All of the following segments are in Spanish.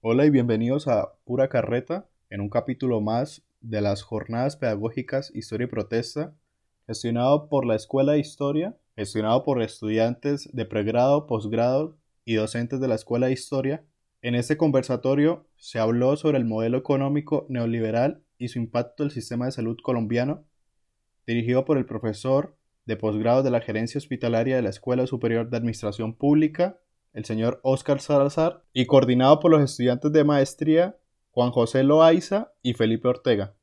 Hola y bienvenidos a Pura Carreta, en un capítulo más de las Jornadas Pedagógicas Historia y Protesta, gestionado por la Escuela de Historia, gestionado por estudiantes de pregrado, posgrado y docentes de la Escuela de Historia. En este conversatorio se habló sobre el modelo económico neoliberal y su impacto en el sistema de salud colombiano, dirigido por el profesor de posgrado de la Gerencia Hospitalaria de la Escuela Superior de Administración Pública, el señor Óscar Salazar, y coordinado por los estudiantes de maestría Juan José Loaiza y Felipe Ortega.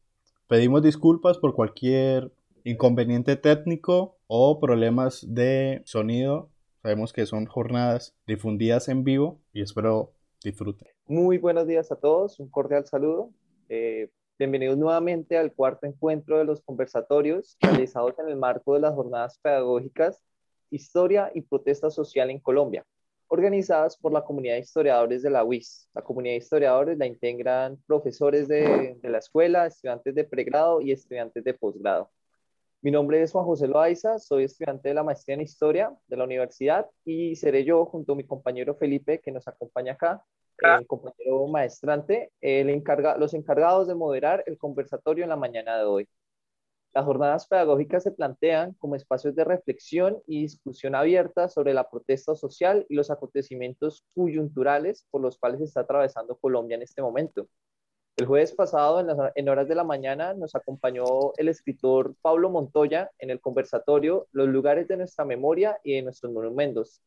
Pedimos disculpas por cualquier inconveniente técnico o problemas de sonido. Sabemos que son jornadas difundidas en vivo y espero disfruten. Muy buenos días a todos, un cordial saludo. Eh, bienvenidos nuevamente al cuarto encuentro de los conversatorios realizados en el marco de las jornadas pedagógicas Historia y Protesta Social en Colombia, organizadas por la comunidad de historiadores de la UIS. La comunidad de historiadores la integran profesores de, de la escuela, estudiantes de pregrado y estudiantes de posgrado. Mi nombre es Juan José Loaiza, soy estudiante de la maestría en Historia de la universidad y seré yo, junto a mi compañero Felipe, que nos acompaña acá, el compañero maestrante, el encarga, los encargados de moderar el conversatorio en la mañana de hoy. Las jornadas pedagógicas se plantean como espacios de reflexión y discusión abierta sobre la protesta social y los acontecimientos coyunturales por los cuales está atravesando Colombia en este momento. El jueves pasado, en, horas de la mañana, nos acompañó el escritor Pablo Montoya en el conversatorio Los lugares de nuestra memoria y de nuestros monumentos,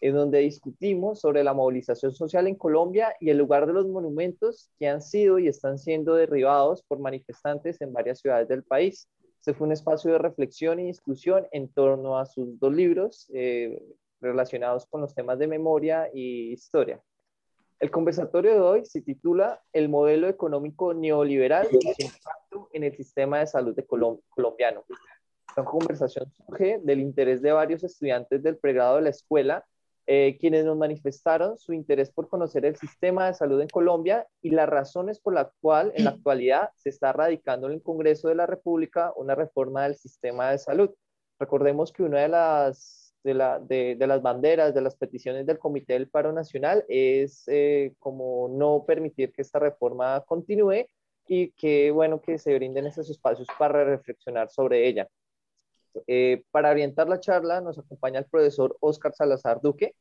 en donde discutimos sobre la movilización social en Colombia y el lugar de los monumentos que han sido y están siendo derribados por manifestantes en varias ciudades del país. Este fue un espacio de reflexión y discusión en torno a sus dos libros eh, relacionados con los temas de memoria y historia. El conversatorio de hoy se titula El modelo económico neoliberal y su impacto en el sistema de salud colombiano. Esta conversación surge del interés de varios estudiantes del pregrado de la escuela, eh, quienes nos manifestaron su interés por conocer el sistema de salud en Colombia y las razones por las cuales en la actualidad se está radicando en el Congreso de la República una reforma del sistema de salud. Recordemos que una de las de, la, de, de, las banderas, de las peticiones del Comité del Paro Nacional es eh, como no permitir que esta reforma continúe y que bueno que se brinden esos espacios para reflexionar sobre ella. Eh, para orientar la charla nos acompaña el profesor Oscar Salazar Duque.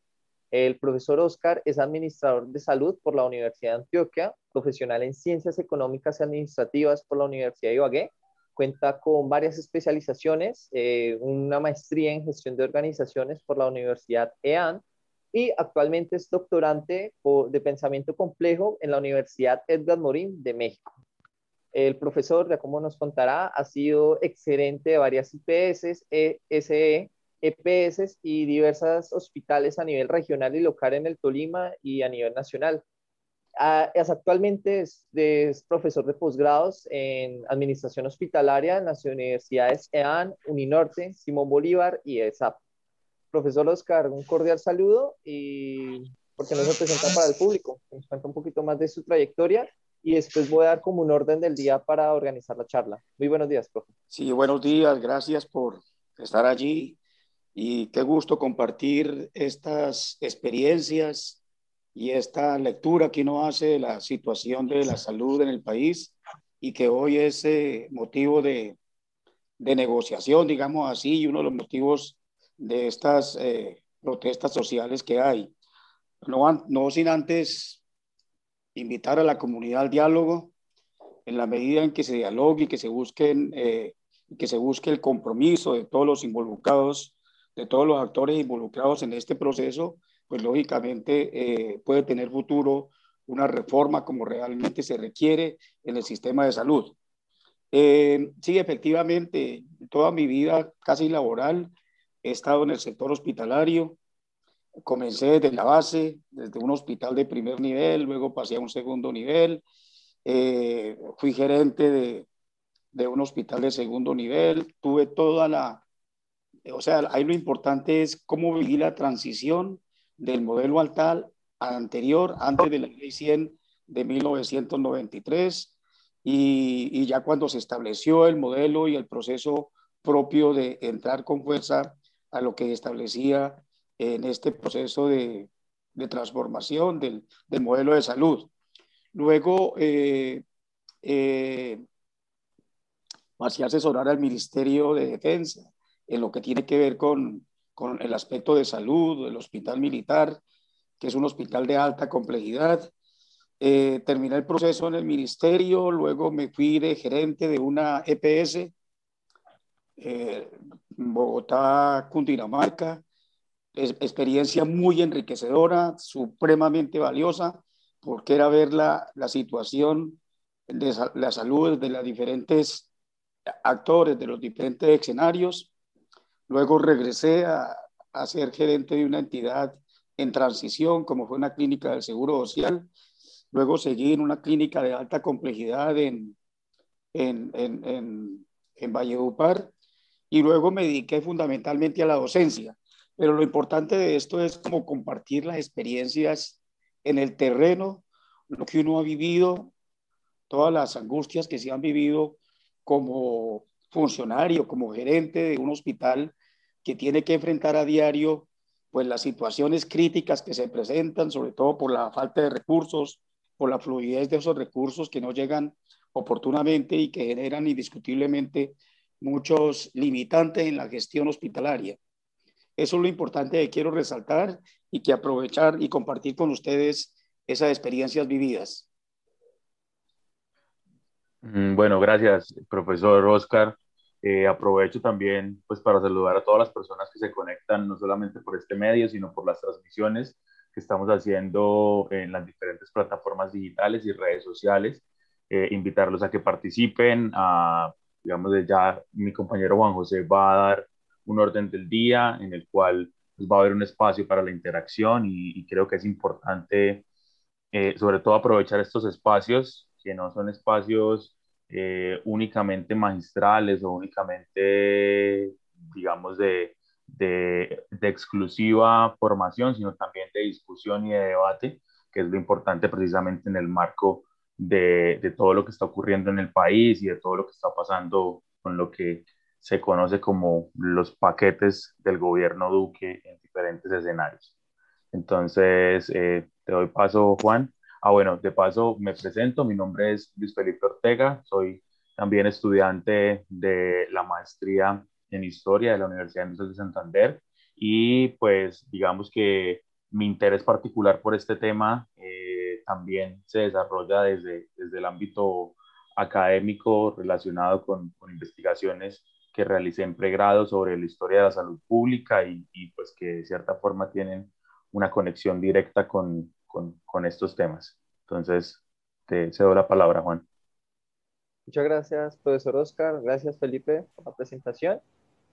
El profesor Oscar es administrador de salud por la Universidad de Antioquia, profesional en ciencias económicas y administrativas por la Universidad de Ibagué, Cuenta con varias especializaciones, eh, una maestría en gestión de organizaciones por la Universidad EAN y actualmente es doctorante de pensamiento complejo en la Universidad Edgar Morin de México. El profesor, ya como nos contará, ha sido excelente de varias IPS, ESE, EPS y diversos hospitales a nivel regional y local en el Tolima y a nivel nacional. Ah, es, actualmente es, profesor de posgrados en Administración Hospitalaria en las universidades EAN, Uninorte, Simón Bolívar y ESAP. Profesor Oscar, un cordial saludo y porque no se presenta para el público, nos cuenta un poquito más de su trayectoria y después voy a dar como un orden del día para organizar la charla. Muy buenos días, profe. Sí, buenos días, gracias por estar allí y qué gusto compartir estas experiencias y esta lectura que uno hace de la situación de la salud en el país y que hoy es eh, motivo de, de, negociación, digamos así, y uno de los motivos de estas eh, protestas sociales que hay. No, no sin antes invitar a la comunidad al diálogo en la medida en que se dialogue y que se busquen eh, que se busque el compromiso de todos los involucrados, de todos los actores involucrados en este proceso pues lógicamente eh, puede tener futuro una reforma como realmente se requiere en el sistema de salud. Eh, sí, efectivamente, toda mi vida casi laboral he estado en el sector hospitalario. Comencé desde la base, desde un hospital de primer nivel, luego pasé a un segundo nivel. Eh, fui gerente de, de un hospital de segundo nivel. Tuve toda la, o sea, ahí lo importante es cómo vivir la transición del modelo altal anterior, antes de la ley 100 de 1993, y, y, ya cuando se estableció el modelo y el proceso propio de entrar con fuerza a lo que establecía en este proceso de, de transformación del, del, modelo de salud. Luego, eh, pasé a asesorar al Ministerio de Defensa en lo que tiene que ver con, con el aspecto de salud del hospital militar, que es un hospital de alta complejidad. Eh, terminé el proceso en el ministerio, luego me fui de gerente de una EPS, eh, Bogotá, Cundinamarca. Es, experiencia muy enriquecedora, supremamente valiosa, porque era ver la, la situación de la salud de los diferentes actores, de los diferentes escenarios. Luego regresé a, a ser gerente de una entidad en transición, como fue una clínica del Seguro Social. Luego seguí en una clínica de alta complejidad en, en, en, en, en Valledupar y luego me dediqué fundamentalmente a la docencia. Pero lo importante de esto es como compartir las experiencias en el terreno, lo que uno ha vivido, todas las angustias que se han vivido como funcionario, como gerente de un hospital que tiene que enfrentar a diario pues las situaciones críticas que se presentan, sobre todo por la falta de recursos, por la fluidez de esos recursos que no llegan oportunamente y que generan indiscutiblemente muchos limitantes en la gestión hospitalaria. Eso es lo importante que quiero resaltar y que aprovechar y compartir con ustedes esas experiencias vividas. Mm, bueno, gracias, profesor Oscar. Eh, aprovecho también pues, para saludar a todas las personas que se conectan, no solamente por este medio, sino por las transmisiones que estamos haciendo en las diferentes plataformas digitales y redes sociales. Eh, invitarlos a que participen. A, digamos, ya mi compañero Juan José va a dar un orden del día en el cual pues, va a haber un espacio para la interacción y, creo que es importante, eh, sobre todo, aprovechar estos espacios que no son espacios eh, únicamente magistrales o únicamente, digamos, de, de, exclusiva formación, sino también de discusión y de debate, que es lo importante precisamente en el marco de, de, todo lo que está ocurriendo en el país y de todo lo que está pasando con lo que se conoce como los paquetes del gobierno Duque en diferentes escenarios. Entonces, eh, te doy paso, Juan. Ah, bueno, de paso me presento, mi nombre es Luis Felipe Ortega, soy también estudiante de la maestría en Historia de la Universidad de Santander y pues digamos que mi interés particular por este tema eh, también se desarrolla desde, desde el ámbito académico relacionado con, con, investigaciones que realicé en pregrado sobre la historia de la salud pública y, pues que de cierta forma tienen una conexión directa con, con, con estos temas. Entonces, te cedo la palabra, Juan. Muchas gracias, profesor Oscar. Gracias, Felipe, por la presentación.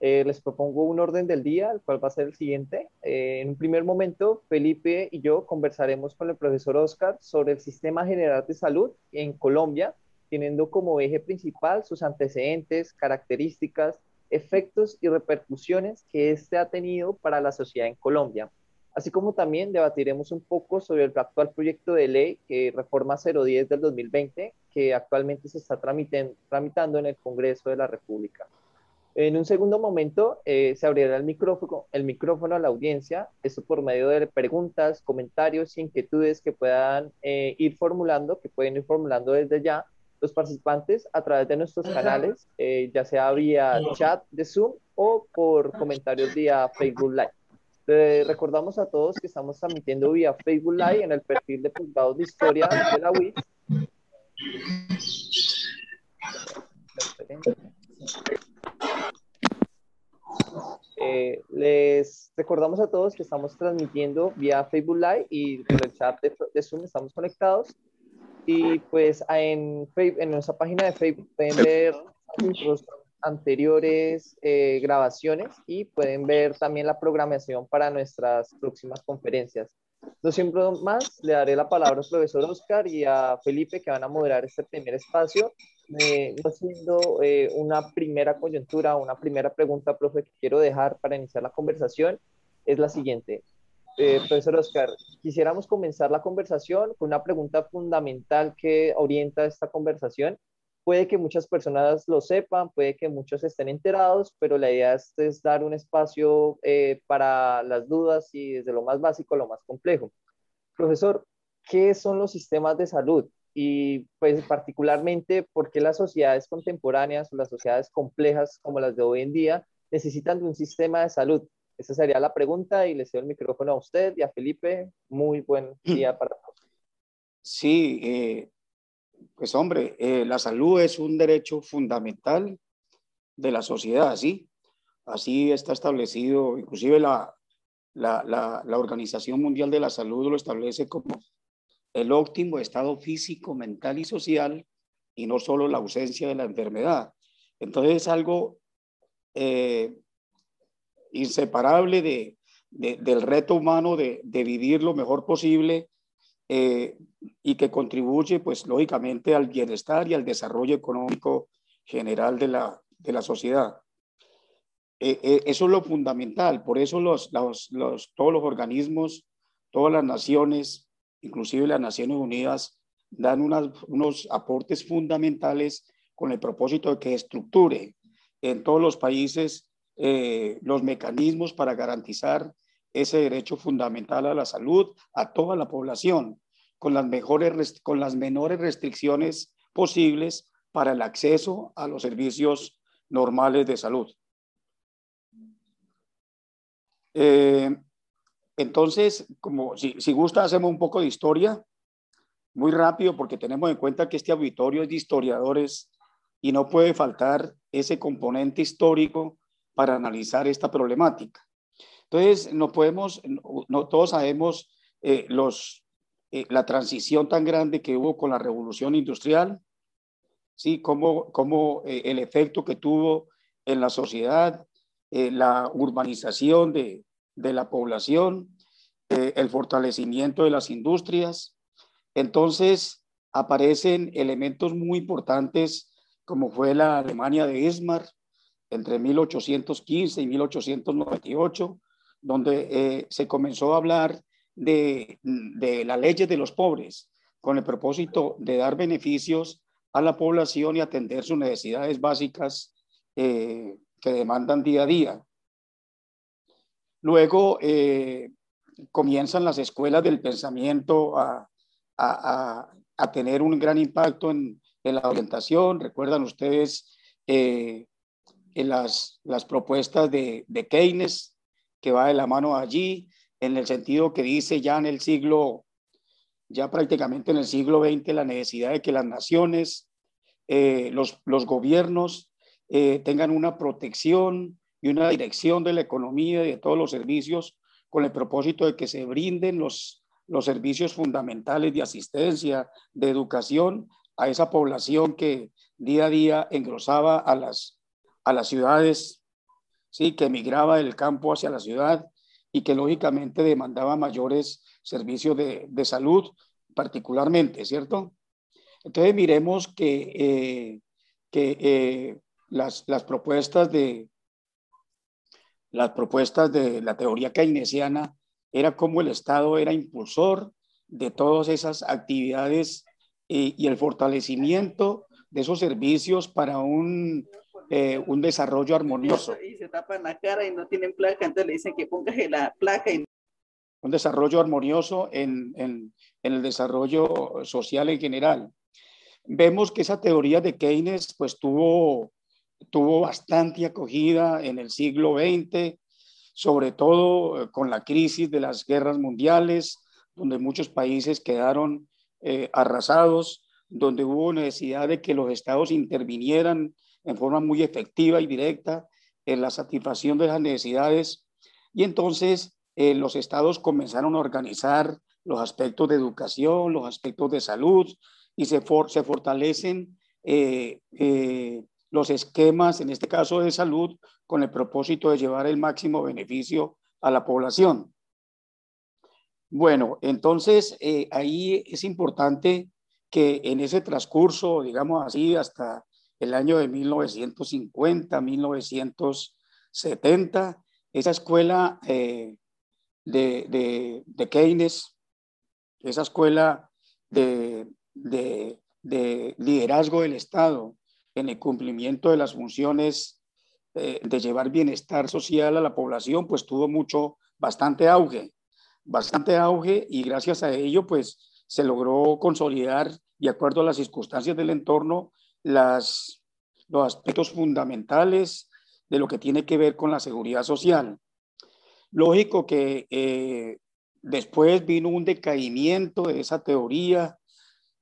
Eh, les propongo un orden del día, el cual va a ser el siguiente. Eh, en un primer momento, Felipe y yo conversaremos con el profesor Oscar sobre el Sistema General de Salud en Colombia, teniendo como eje principal sus antecedentes, características, efectos y repercusiones que éste ha tenido para la sociedad en Colombia así como también debatiremos un poco sobre el actual proyecto de ley que reforma 010 del 2020, que actualmente se está tramitando en el Congreso de la República. En un segundo momento eh, se abrirá el micrófono, el micrófono a la audiencia, esto por medio de preguntas, comentarios inquietudes que puedan eh, ir formulando, que pueden ir formulando desde ya los participantes a través de nuestros canales, eh, ya sea vía chat de Zoom o por comentarios vía Facebook Live recordamos a todos que estamos transmitiendo vía Facebook Live en el perfil de Juzgados de Historia de la UIS. Eh, les recordamos a todos que estamos transmitiendo vía Facebook Live y en el chat de, Zoom estamos conectados. Y pues en, en nuestra página de Facebook pueden ver nuestros anteriores eh, grabaciones y pueden ver también la programación para nuestras próximas conferencias. No siempre más, le daré la palabra al profesor Oscar y a Felipe que van a moderar este primer espacio. Eh, no siendo eh, una primera coyuntura, una primera pregunta, profe, que quiero dejar para iniciar la conversación, es la siguiente. Profesor Oscar, quisiéramos comenzar la conversación con una pregunta fundamental que orienta esta conversación Puede que muchas personas lo sepan, puede que muchos estén enterados, pero la idea es, dar un espacio eh, para las dudas y desde lo más básico a lo más complejo. Profesor, ¿qué son los sistemas de salud? y pues particularmente por qué las sociedades contemporáneas o las sociedades complejas como las de hoy en día necesitan de un sistema de salud. Esa sería la pregunta y le cedo el micrófono a usted y a Felipe. Muy buen día para todos. Sí, eh, pues hombre, eh, la salud es un derecho fundamental de la sociedad, ¿sí? Así está establecido, inclusive la, la, la, la Organización Mundial de la Salud lo establece como el óptimo estado físico, mental y social y no solo la ausencia de la enfermedad. Entonces es algo eh, inseparable de, del reto humano de, vivir lo mejor posible eh, y que contribuye, pues lógicamente, al bienestar y al desarrollo económico general de la, de la sociedad. Eh, eso es lo fundamental, por eso los, todos los organismos, todas las naciones, inclusive las Naciones Unidas, dan unos aportes fundamentales con el propósito de que estructure en todos los países eh, los mecanismos para garantizar ese derecho fundamental a la salud a toda la población, con las, mejores, con las menores restricciones posibles para el acceso a los servicios normales de salud. Eh, entonces, como si, si gusta, hacemos un poco de historia, muy rápido, porque tenemos en cuenta que este auditorio es de historiadores y no puede faltar ese componente histórico para analizar esta problemática. Entonces, no podemos, no, todos sabemos eh, los, eh, la transición tan grande que hubo con la revolución industrial, ¿sí? Como, como eh, el efecto que tuvo en la sociedad, la urbanización de, de la población, el fortalecimiento de las industrias. Entonces aparecen elementos muy importantes como fue la Alemania de Bismarck entre 1815 y 1898, donde eh, se comenzó a hablar de, de las leyes de los pobres con el propósito de dar beneficios a la población y atender sus necesidades básicas eh, que demandan día a día. Luego eh, comienzan las escuelas del pensamiento a, tener un gran impacto en, la orientación. Recuerdan ustedes en las, las propuestas de, de, Keynes, que va de la mano allí, en el sentido que dice ya en el siglo, ya prácticamente en el siglo XX, la necesidad de que las naciones, eh, los, los gobiernos tengan una protección y una dirección de la economía y de todos los servicios con el propósito de que se brinden los, los servicios fundamentales de asistencia, de educación a esa población que día a día engrosaba a las, a las ciudades, ¿sí? que emigraba del campo hacia la ciudad y que lógicamente demandaba mayores servicios de, de salud, particularmente, ¿cierto? Entonces miremos que, eh, que eh, las, las propuestas de, las propuestas de la teoría keynesiana era como el Estado era impulsor de todas esas actividades y, el fortalecimiento de esos servicios para un, eh, un desarrollo armonioso. Y se tapan la cara y no tienen placa, entonces le dicen que pongas la placa. Y... Un desarrollo armonioso en, en, en el desarrollo social en general. Vemos que esa teoría de Keynes pues tuvo tuvo bastante acogida en el siglo XX, sobre todo eh, con la crisis de las guerras mundiales, donde muchos países quedaron eh, arrasados, donde hubo necesidad de que los estados intervinieran en forma muy efectiva y directa en la satisfacción de las necesidades. Y entonces eh, los estados comenzaron a organizar los aspectos de educación, los aspectos de salud, y se, se fortalecen los esquemas, en este caso de salud, con el propósito de llevar el máximo beneficio a la población. Bueno, entonces eh, ahí es importante que en ese transcurso, digamos así, hasta el año de 1950, 1970, esa escuela eh, de, de, Keynes, esa escuela de, de, liderazgo del Estado, en el cumplimiento de las funciones eh, de llevar bienestar social a la población, pues tuvo mucho, bastante auge, bastante auge y gracias a ello, pues se logró consolidar, de acuerdo a las circunstancias del entorno, las, los aspectos fundamentales de lo que tiene que ver con la seguridad social. Lógico que eh, después vino un decaimiento de esa teoría,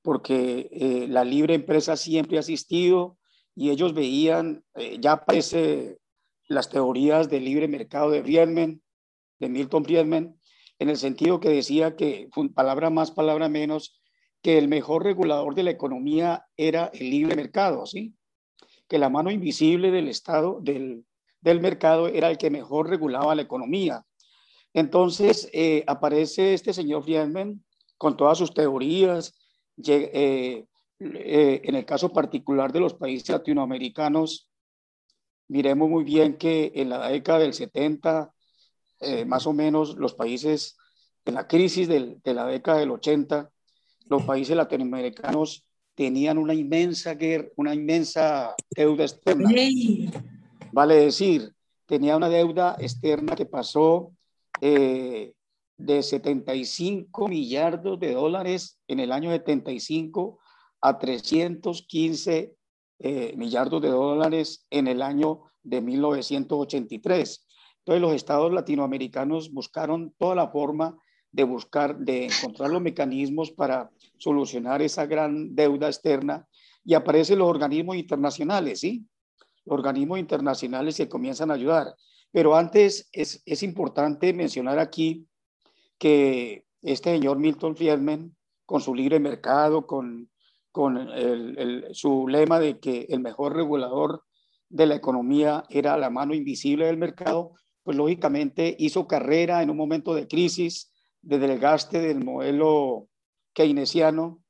porque eh, la libre empresa siempre ha existido y ellos veían, eh, ya aparece las teorías del libre mercado de Friedman, de Milton Friedman, en el sentido que decía que, palabra más, palabra menos, que el mejor regulador de la economía era el libre mercado, ¿sí? Que la mano invisible del Estado, del, del mercado, era el que mejor regulaba la economía. Entonces eh, aparece este señor Friedman con todas sus teorías, eh, eh, en el caso particular de los países latinoamericanos, miremos muy bien que en la década del 70, eh, más o menos los países, en la crisis de la década del 80, los países latinoamericanos tenían una inmensa guerra, una inmensa deuda externa. Vale decir, tenía una deuda externa que pasó eh, de 75 millardos de dólares en el año 75 a 315 eh, millardos de dólares en el año de 1983. Entonces los estados latinoamericanos buscaron toda la forma de buscar, de encontrar los mecanismos para solucionar esa gran deuda externa y aparecen los organismos internacionales, ¿sí? Los organismos internacionales que comienzan a ayudar. Pero antes es, es importante mencionar aquí que este señor Milton Friedman, con su libre mercado, con, con su lema de que el mejor regulador de la economía era la mano invisible del mercado, pues lógicamente hizo carrera en un momento de crisis, de desgaste del modelo keynesiano,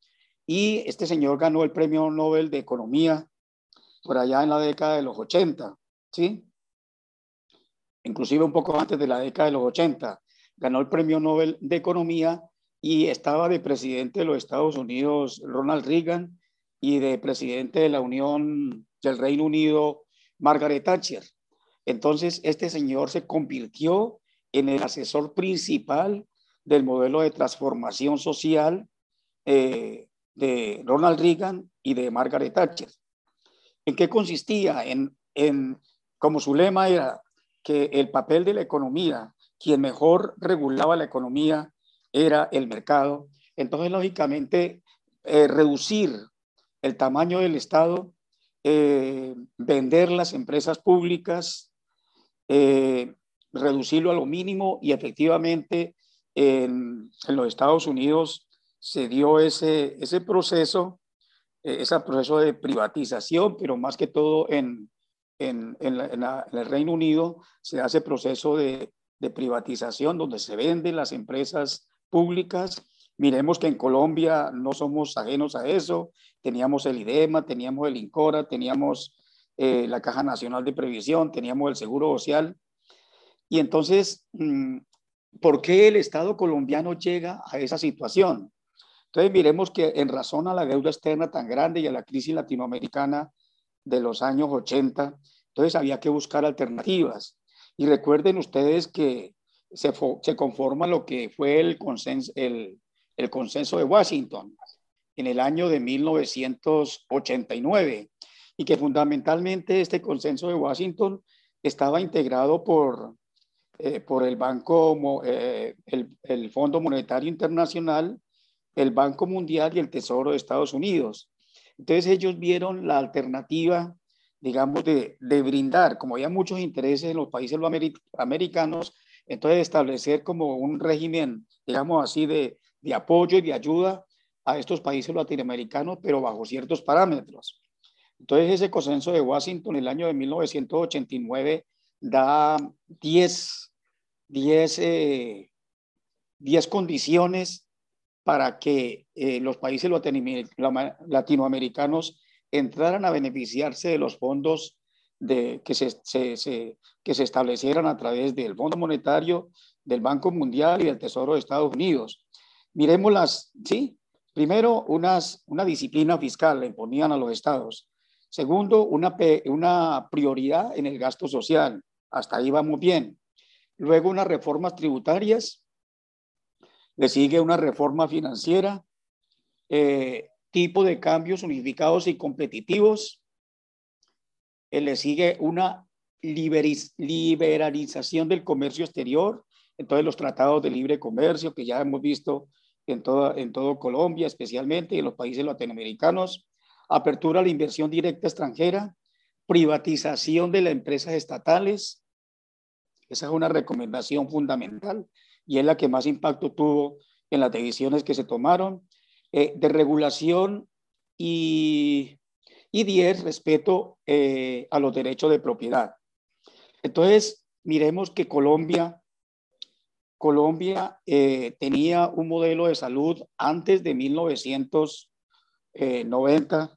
y este señor ganó el premio Nobel de Economía por allá en la década de los 80, ¿sí? Inclusive un poco antes de la década de los 80. Ganó el premio Nobel de Economía y estaba de presidente de los Estados Unidos Ronald Reagan y de presidente de la Unión del Reino Unido Margaret Thatcher. Entonces, este señor se convirtió en el asesor principal del modelo de transformación social eh, de Ronald Reagan y de Margaret Thatcher. ¿En qué consistía? En, en, como su lema era que el papel de la economía, quien mejor regulaba la economía era el mercado. Entonces, lógicamente, eh, reducir el tamaño del Estado, eh, vender las empresas públicas, reducirlo a lo mínimo y efectivamente en, los Estados Unidos se dio ese, ese proceso, eh, ese proceso de privatización, pero más que todo en, en, el Reino Unido se hace proceso de, de privatización donde se venden las empresas públicas. Miremos que en Colombia no somos ajenos a eso. Teníamos el IDEMA, teníamos el INCORA, teníamos eh, la Caja Nacional de Previsión, teníamos el Seguro Social. Y entonces, mm, ¿por qué el Estado colombiano llega a esa situación? Entonces, miremos que en razón a la deuda externa tan grande y a la crisis latinoamericana de los años 80, entonces había que buscar alternativas. Y recuerden ustedes que se, se conforma lo que fue el consenso, el, consenso de Washington en el año de 1989 y que fundamentalmente este consenso de Washington estaba integrado por, eh, por el Banco, eh, el, el, Fondo Monetario Internacional, el Banco Mundial y el Tesoro de Estados Unidos. Entonces ellos vieron la alternativa, digamos, de, de brindar, como había muchos intereses en los países americanos, entonces establecer como un régimen, digamos así, de, de apoyo y de ayuda a estos países latinoamericanos, pero bajo ciertos parámetros. Entonces, ese consenso de Washington en el año de 1989 da 10, 10, eh, condiciones para que eh, los países latinoamericanos entraran a beneficiarse de los fondos que, se, que se establecieran a través del Fondo Monetario, del Banco Mundial y del Tesoro de Estados Unidos. Miremos las, ¿sí? Primero, unas, una disciplina fiscal le imponían a los estados. Segundo, una, una prioridad en el gasto social. Hasta ahí vamos bien. Luego, unas reformas tributarias. Le sigue una reforma financiera eh, tipo de cambios unificados y competitivos. Eh, le sigue una liberalización del comercio exterior, entonces los tratados de libre comercio que ya hemos visto en, toda, en todo Colombia, especialmente en los países latinoamericanos, apertura a la inversión directa extranjera, privatización de las empresas estatales. Esa es una recomendación fundamental y es la que más impacto tuvo en las decisiones que se tomaron. Eh, de regulación y, y 10, respeto eh, a los derechos de propiedad. Entonces, miremos que Colombia, Colombia eh, tenía un modelo de salud antes de 1990,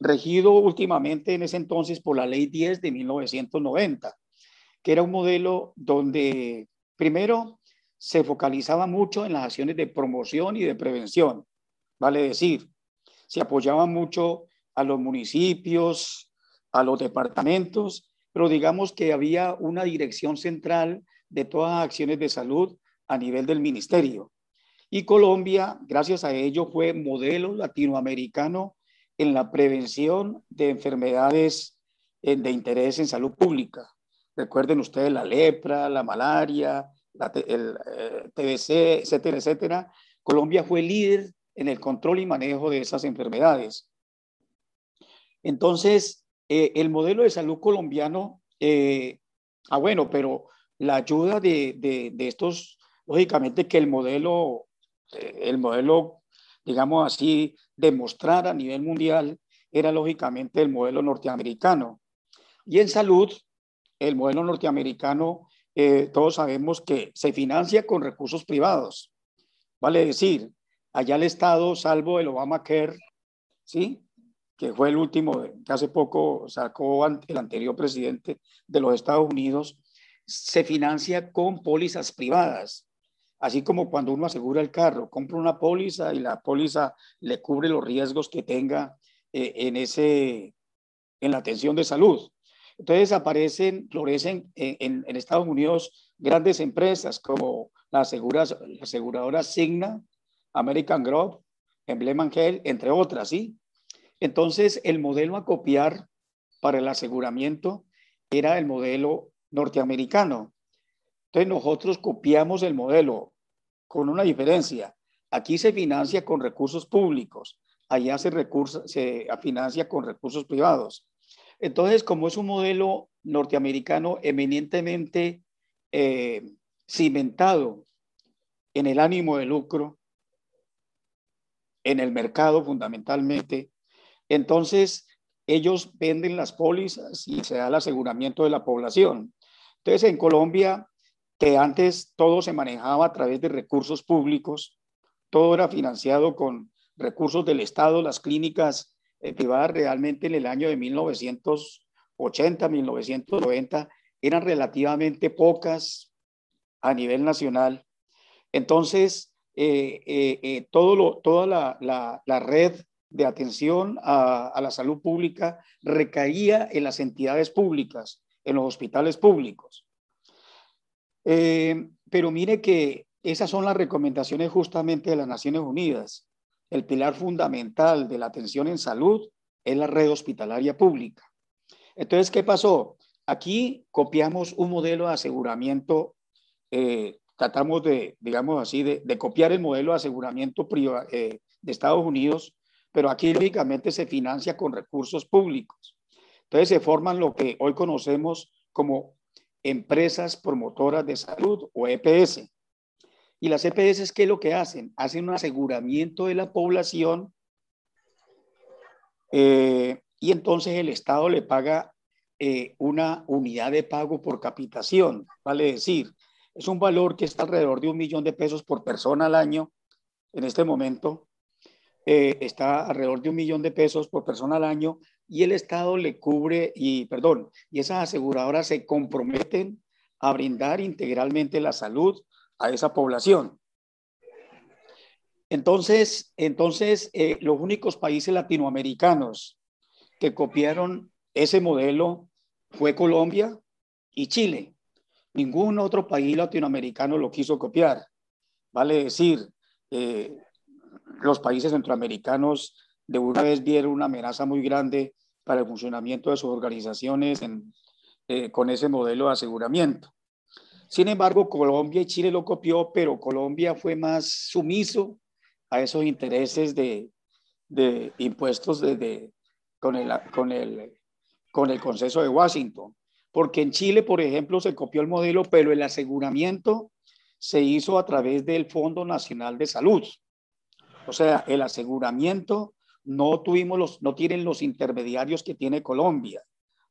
regido últimamente en ese entonces por la ley 10 de 1990, que era un modelo donde primero se focalizaba mucho en las acciones de promoción y de prevención, vale decir, se apoyaba mucho a los municipios, a los departamentos, pero digamos que había una dirección central de todas las acciones de salud a nivel del ministerio. Y Colombia, gracias a ello, fue modelo latinoamericano en la prevención de enfermedades eh, de interés en salud pública. Recuerden ustedes la lepra, la malaria, el TBC, eh, etcétera, etcétera. Colombia fue líder en el control y manejo de esas enfermedades. Entonces, eh, el modelo de salud colombiano, ah, bueno, pero la ayuda de, de, estos, lógicamente que el modelo, el modelo, digamos así, demostrar a nivel mundial era lógicamente el modelo norteamericano. Y en salud, el modelo norteamericano, eh, todos sabemos que se financia con recursos privados. Vale decir, allá el Estado, salvo el Obamacare, ¿sí? que fue el último que hace poco sacó el anterior presidente de los Estados Unidos, se financia con pólizas privadas. Así como cuando uno asegura el carro, compra una póliza y la póliza le cubre los riesgos que tenga eh, en, ese, en la atención de salud. Entonces aparecen, florecen en, Estados Unidos grandes empresas como la, la aseguradora Signa, American Group, Emblem Health, entre otras, ¿sí? Entonces el modelo a copiar para el aseguramiento era el modelo norteamericano. Entonces nosotros copiamos el modelo con una diferencia. Aquí se financia con recursos públicos, allá se financia con recursos privados. Entonces, como es un modelo norteamericano eminentemente eh, cimentado en el ánimo de lucro, en el mercado fundamentalmente, entonces ellos venden las pólizas y se da el aseguramiento de la población. Entonces, en Colombia, que antes todo se manejaba a través de recursos públicos, todo era financiado con recursos del Estado, las clínicas privadas realmente en el año de 1980, 1990 eran relativamente pocas a nivel nacional. Entonces, eh, eh, toda la, red de atención a, a la salud pública recaía en las entidades públicas, en los hospitales públicos. Eh, pero mire que esas son las recomendaciones justamente de las Naciones Unidas. El pilar fundamental de la atención en salud es la red hospitalaria pública. Entonces, ¿qué pasó? Aquí copiamos un modelo de aseguramiento, eh, tratamos de, digamos así, de, copiar el modelo de aseguramiento eh, de Estados Unidos, pero aquí lógicamente se financia con recursos públicos. Entonces se forman lo que hoy conocemos como empresas promotoras de salud o EPS. Y las EPS, ¿qué es lo que hacen? Hacen un aseguramiento de la población eh, y entonces el Estado le paga eh, una unidad de pago por capitación, vale decir, es un valor que está alrededor de un millón de pesos por persona al año en este momento. Eh, está alrededor de un millón de pesos por persona al año y el Estado le cubre y, perdón, y esas aseguradoras se comprometen a brindar integralmente la salud a esa población. Entonces, entonces eh, los únicos países latinoamericanos que copiaron ese modelo fue Colombia y Chile. Ningún otro país latinoamericano lo quiso copiar. Vale decir, eh, los países centroamericanos de una vez vieron una amenaza muy grande para el funcionamiento de sus organizaciones eh, con ese modelo de aseguramiento. Sin embargo, Colombia y Chile lo copió, pero Colombia fue más sumiso a esos intereses de, de impuestos de, con, el, con, el, con el consenso de Washington. Porque en Chile, por ejemplo, se copió el modelo, pero el aseguramiento se hizo a través del Fondo Nacional de Salud. O sea, el aseguramiento no tuvimos los, no tienen los intermediarios que tiene Colombia,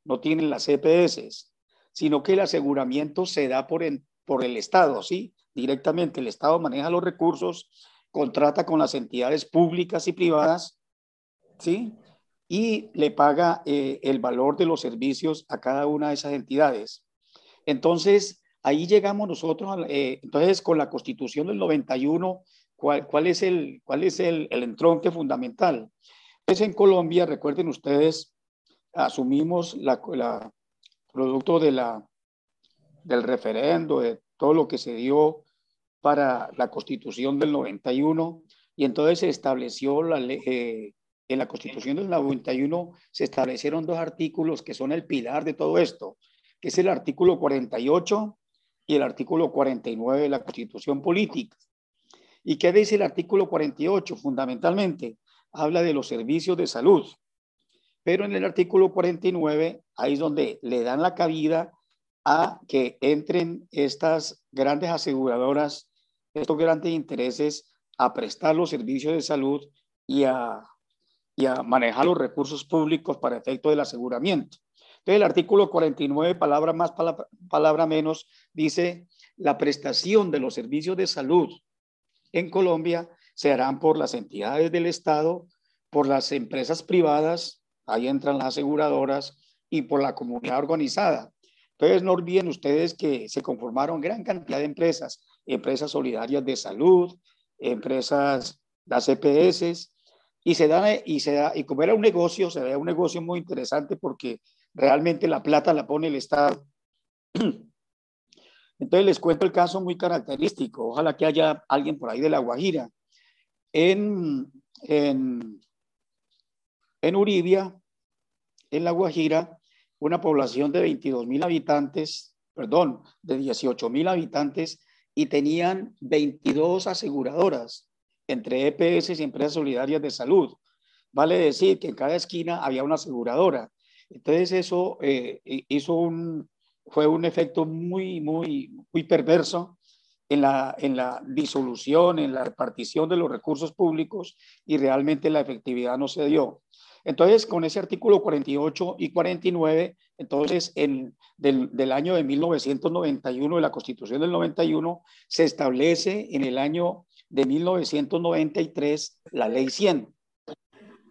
no tienen las EPS, sino que el aseguramiento se da por, por el Estado, ¿sí? Directamente el Estado maneja los recursos, contrata con las entidades públicas y privadas, ¿sí? Y le paga eh, el valor de los servicios a cada una de esas entidades. Entonces, ahí llegamos nosotros, eh, entonces con la constitución del 91, ¿cuál, cuál es, el, cuál es el, el entronque fundamental? Pues en Colombia, recuerden ustedes, asumimos la, la producto de la, del referendo, de todo lo que se dio para la constitución del 91, y entonces se estableció la ley, eh, en la constitución del 91 se establecieron dos artículos que son el pilar de todo esto, que es el artículo 48 y el artículo 49 de la Constitución Política. ¿Y qué dice el artículo 48? Fundamentalmente, habla de los servicios de salud, pero en el artículo 49, ahí es donde le dan la cabida a que entren estas grandes aseguradoras, estos grandes intereses a prestar los servicios de salud y a, y a manejar los recursos públicos para efecto del aseguramiento. Entonces, el artículo 49, palabra más, palabra, palabra menos, dice la prestación de los servicios de salud en Colombia se harán por las entidades del Estado, por las empresas privadas, ahí entran las aseguradoras, y por la comunidad organizada. Entonces, no olviden ustedes que se conformaron gran cantidad de empresas, empresas solidarias de salud, empresas, las EPS, y se da, y se da, y como era un negocio, se da un negocio muy interesante porque realmente la plata la pone el Estado. Entonces les cuento el caso muy característico. Ojalá que haya alguien por ahí de La Guajira. En, en, en Uribia, en La Guajira, una población de 22 mil habitantes, perdón, de 18 mil habitantes, y tenían 22 aseguradoras entre EPS y empresas solidarias de salud. Vale decir que en cada esquina había una aseguradora. Entonces eso eh, hizo un, fue un efecto muy, muy, muy perverso en la, en la disolución, en la repartición de los recursos públicos y realmente la efectividad no se dio. Entonces, con ese artículo 48 y 49, entonces, en, del, del, año de 1991, de la Constitución del 91, se establece en el año de 1993 la Ley 100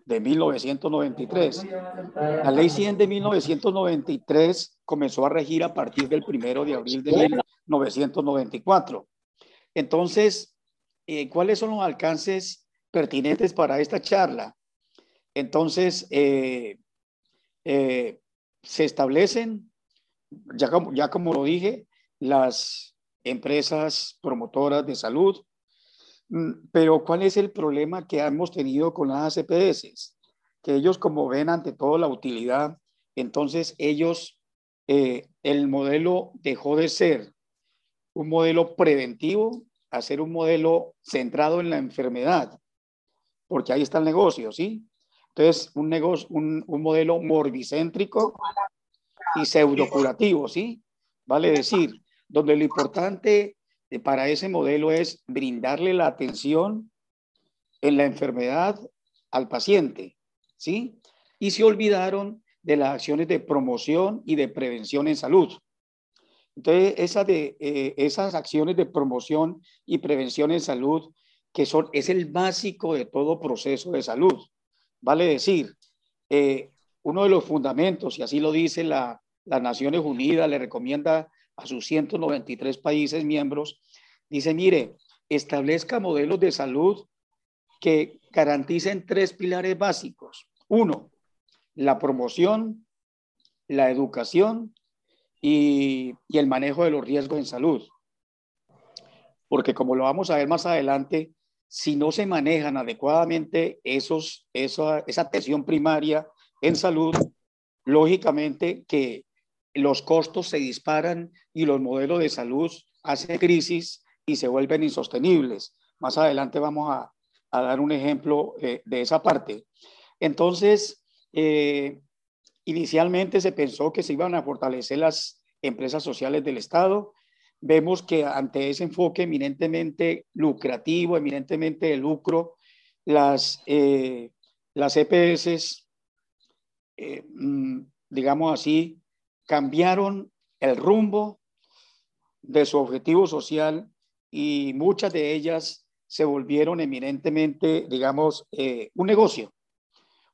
de 1993. La Ley 100 de 1993 comenzó a regir a partir del primero de abril de 1994. Entonces, eh, ¿cuáles son los alcances pertinentes para esta charla? Entonces, eh, eh, se establecen, ya como, ya como lo dije, las empresas promotoras de salud, mm, pero ¿cuál es el problema que hemos tenido con las ACPS? Que ellos como ven ante todo la utilidad, entonces ellos, eh, el modelo dejó de ser un modelo preventivo a ser un modelo centrado en la enfermedad, porque ahí está el negocio, ¿sí? Entonces, un negocio, un, un modelo morbicéntrico y pseudocurativo, ¿sí? Vale decir, donde lo importante para ese modelo es brindarle la atención en la enfermedad al paciente, ¿sí? Y se olvidaron de las acciones de promoción y de prevención en salud. Entonces, esa de, eh, esas acciones de promoción y prevención en salud, que son, es el básico de todo proceso de salud. Vale decir, eh, uno de los fundamentos, y así lo dice la, las Naciones Unidas, le recomienda a sus 193 países miembros, dice, mire, establezca modelos de salud que garanticen tres pilares básicos. Uno, la promoción, la educación y, y, el manejo de los riesgos en salud. Porque como lo vamos a ver más adelante, si no se manejan adecuadamente esos, esa, esa atención primaria en salud, lógicamente que los costos se disparan y los modelos de salud hacen crisis y se vuelven insostenibles. Más adelante vamos a, dar un ejemplo eh, de esa parte. Entonces, eh, inicialmente se pensó que se iban a fortalecer las empresas sociales del Estado. Vemos que ante ese enfoque eminentemente lucrativo, eminentemente de lucro, las, eh, las EPS, mm, digamos así, cambiaron el rumbo de su objetivo social y muchas de ellas se volvieron eminentemente, digamos, eh, un negocio.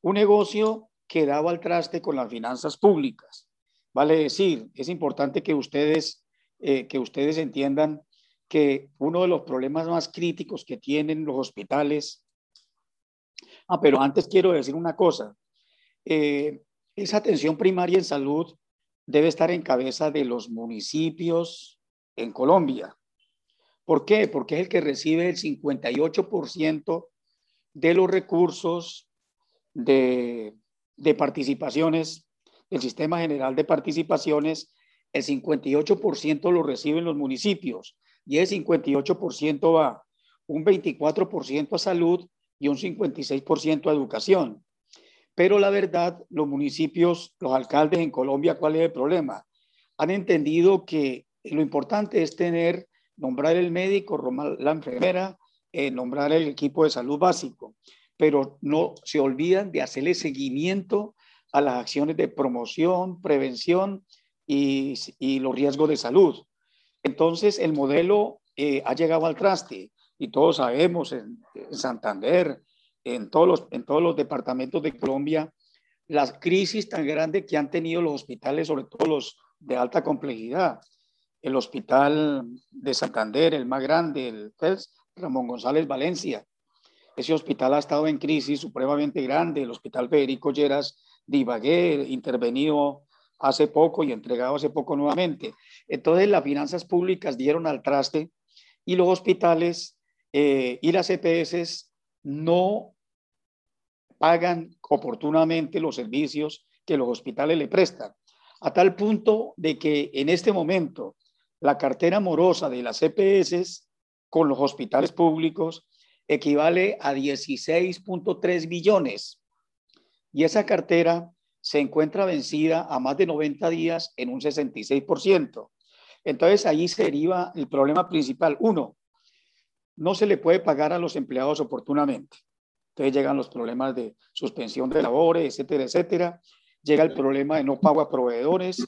Un negocio que daba al traste con las finanzas públicas. Vale decir, es importante que ustedes, eh, que ustedes entiendan que uno de los problemas más críticos que tienen los hospitales, ah, pero antes quiero decir una cosa, eh, esa atención primaria en salud debe estar en cabeza de los municipios en Colombia. ¿Por qué? Porque es el que recibe el 58% de los recursos de, de participaciones del Sistema General de Participaciones. El 58% lo reciben los municipios y el 58% va un 24% a salud y un 56% a educación. Pero la verdad, los municipios, los alcaldes en Colombia, ¿cuál es el problema? Han entendido que lo importante es tener, nombrar el médico, la enfermera, eh, nombrar el equipo de salud básico, pero no se olvidan de hacerle seguimiento a las acciones de promoción, prevención y, los riesgos de salud. Entonces, el modelo eh, ha llegado al traste y todos sabemos en Santander, en todos los, en todos los departamentos de Colombia las crisis tan grandes que han tenido los hospitales, sobre todo los de alta complejidad. El hospital de Santander, el más grande, el Ramón González Valencia. Ese hospital ha estado en crisis supremamente grande. El hospital Federico Lleras de Ibagué, intervenido hace poco y entregado hace poco nuevamente. Entonces las finanzas públicas dieron al traste y los hospitales eh, y las EPS no pagan oportunamente los servicios que los hospitales le prestan, a tal punto de que en este momento la cartera morosa de las EPS con los hospitales públicos equivale a 16.3 billones. Y esa cartera se encuentra vencida a más de 90 días en un 66%. Entonces ahí sería el problema principal. Uno, no se le puede pagar a los empleados oportunamente. Entonces llegan los problemas de suspensión de labores, etcétera, etcétera. Llega el problema de no pago a proveedores,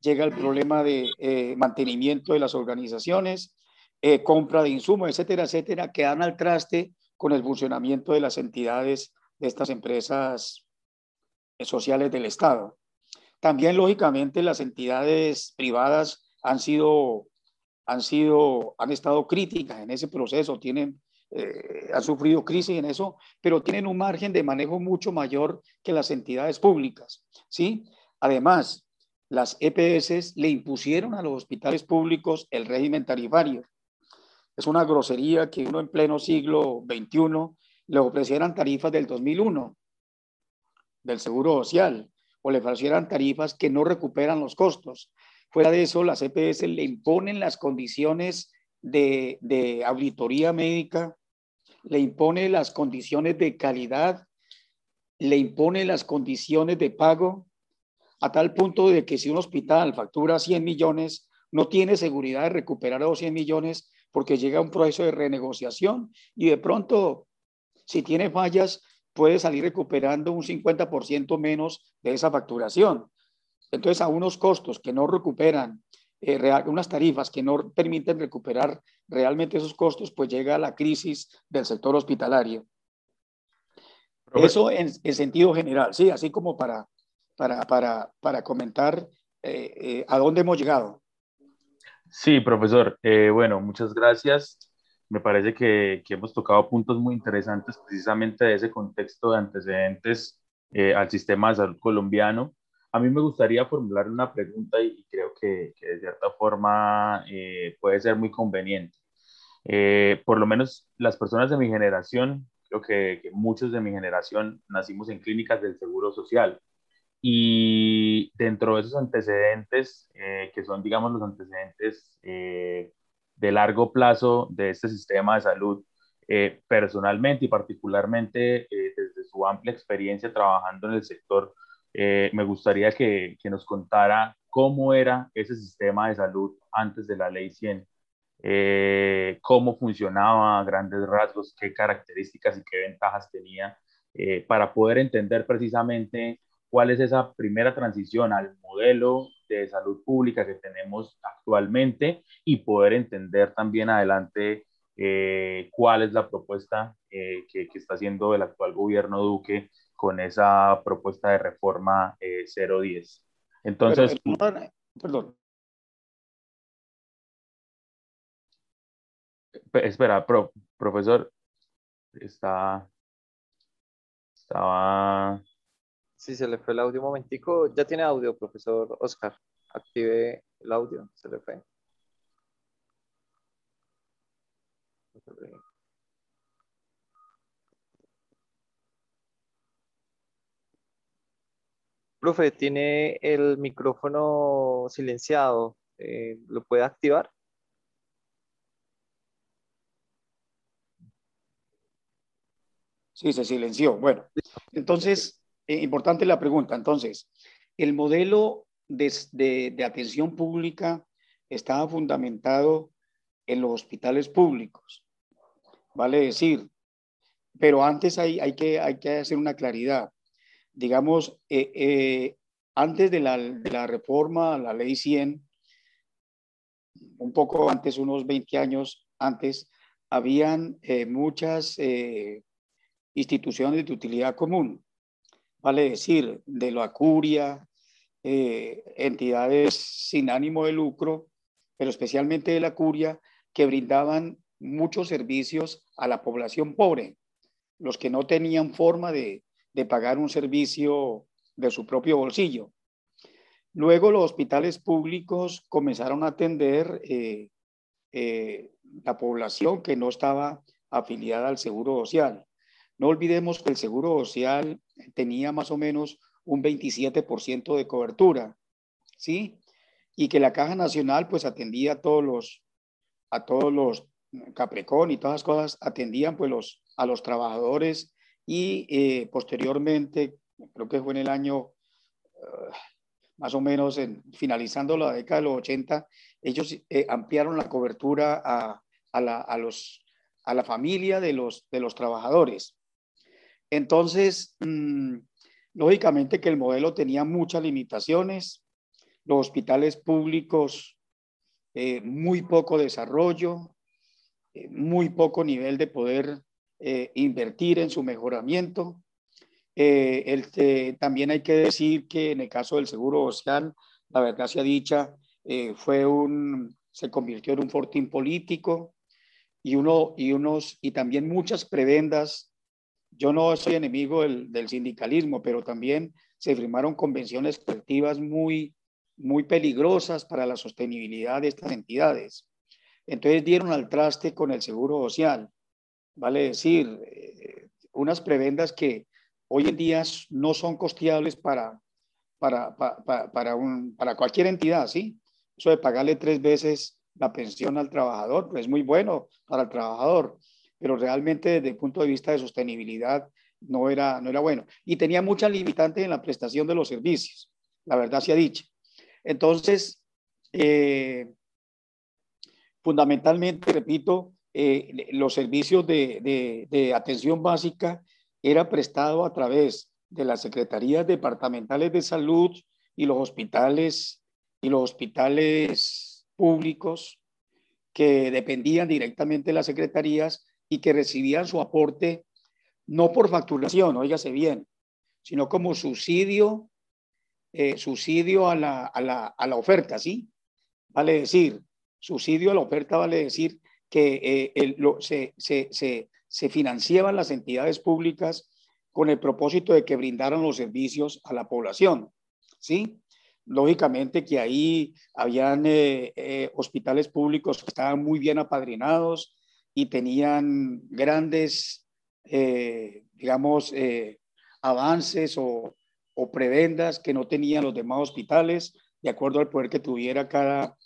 llega el problema de eh, mantenimiento de las organizaciones, eh, compra de insumos, etcétera, etcétera, que dan al traste con el funcionamiento de las entidades de estas empresas sociales del Estado. También, lógicamente, las entidades privadas han sido han sido, han estado críticas en ese proceso, tienen, eh, han sufrido crisis en eso, pero tienen un margen de manejo mucho mayor que las entidades públicas, ¿sí? Además, las EPS le impusieron a los hospitales públicos el régimen tarifario. Es una grosería que uno en pleno siglo XXI le ofrecieran tarifas del 2001, del Seguro Social, o le ofrecieran tarifas que no recuperan los costos. Fuera de eso, las EPS le imponen las condiciones de, auditoría médica, le impone las condiciones de calidad, le impone las condiciones de pago, a tal punto de que si un hospital factura 100 millones, no tiene seguridad de recuperar los 100 millones porque llega un proceso de renegociación y de pronto, si tiene fallas, puede salir recuperando un 50% menos de esa facturación. Entonces, a unos costos que no recuperan, eh, unas tarifas que no permiten recuperar realmente esos costos, pues llega la crisis del sector hospitalario. Eso en, sentido general, sí, así como para, para, para, para comentar eh, eh, a dónde hemos llegado. Sí, profesor. bueno, muchas gracias. Me parece que, que, hemos tocado puntos muy interesantes precisamente de ese contexto de antecedentes al sistema de salud colombiano a mí me gustaría formular una pregunta y creo que, de cierta forma eh, puede ser muy conveniente. Eh, por lo menos las personas de mi generación, creo que, muchos de mi generación nacimos en clínicas del Seguro Social. Y dentro de esos antecedentes, eh, que son, digamos, los antecedentes eh, de largo plazo de este sistema de salud, personalmente y particularmente desde su amplia experiencia trabajando en el sector, me gustaría que, que, nos contara cómo era ese sistema de salud antes de la ley 100 eh, cómo funcionaba a grandes rasgos, qué características y qué ventajas tenía, eh, para poder entender precisamente cuál es esa primera transición al modelo de salud pública que tenemos actualmente y poder entender también adelante eh, cuál es la propuesta que, que, está haciendo el actual gobierno Duque con esa propuesta de reforma 010. Entonces, perdón, Espera, profesor, está, estaba... Sí, se le fue el audio un momentico. Ya tiene audio, profesor Oscar. Active el audio, se le fue. Profe, tiene el micrófono silenciado. Eh, ¿Lo puede activar? Sí, se silenció. Bueno, entonces, importante la pregunta. Entonces, el modelo de, atención pública estaba fundamentado en los hospitales públicos, vale decir, pero antes hay, hay, que, hay hacer una claridad. Digamos, eh, eh, antes de la, de la, reforma, la ley 100, un poco antes, unos 20 años antes, habían muchas instituciones de utilidad común, vale decir, de la curia, eh, entidades sin ánimo de lucro, pero especialmente de la curia, que brindaban muchos servicios a la población pobre, los que no tenían forma de, pagar un servicio de su propio bolsillo. Luego los hospitales públicos comenzaron a atender eh, eh, la población que no estaba afiliada al Seguro Social. No olvidemos que el Seguro Social tenía más o menos un 27% de cobertura, ¿sí? Y que la Caja Nacional pues atendía a todos los, a todos los Capricorn y todas las cosas, atendían pues los, a los trabajadores y eh, posteriormente, creo que fue en el año uh, más o menos en, finalizando la década de los 80, ellos eh, ampliaron la cobertura a, a, la, a, los, a la familia de los, de los trabajadores. Entonces, mm, lógicamente que el modelo tenía muchas limitaciones, los hospitales públicos, eh, muy poco desarrollo, eh, muy poco nivel de poder eh, invertir en su mejoramiento. también hay que decir que en el caso del Seguro Social, la verdad sea dicha, fue un, se convirtió en un fortín político y, uno, y, unos, y también muchas prebendas yo no soy enemigo del, sindicalismo, pero también se firmaron convenciones colectivas muy, muy peligrosas para la sostenibilidad de estas entidades. Entonces dieron al traste con el seguro social, vale decir, eh, unas prebendas que hoy en día no son costeables para, para, para, un, para cualquier entidad, ¿sí? Eso de pagarle tres veces la pensión al trabajador, pues es muy bueno para el trabajador, pero realmente desde el punto de vista de sostenibilidad no era, no era bueno. Y tenía muchas limitantes en la prestación de los servicios, la verdad se ha dicho. Entonces, eh, fundamentalmente, repito, eh, los servicios de, de, atención básica era prestado a través de las secretarías departamentales de salud y los hospitales y los hospitales públicos que dependían directamente de las secretarías y que recibían su aporte no por facturación, óigase bien, sino como subsidio, eh, subsidio a la, a, la, a la, oferta, ¿sí? Vale decir, subsidio a la oferta vale decir que eh, el, lo, se, se, se, se, financiaban las entidades públicas con el propósito de que brindaran los servicios a la población, ¿sí? Lógicamente que ahí habían eh, hospitales públicos que estaban muy bien apadrinados, y tenían grandes, eh, digamos, eh, avances o, o, prebendas que no tenían los demás hospitales, de acuerdo al poder que tuviera cada,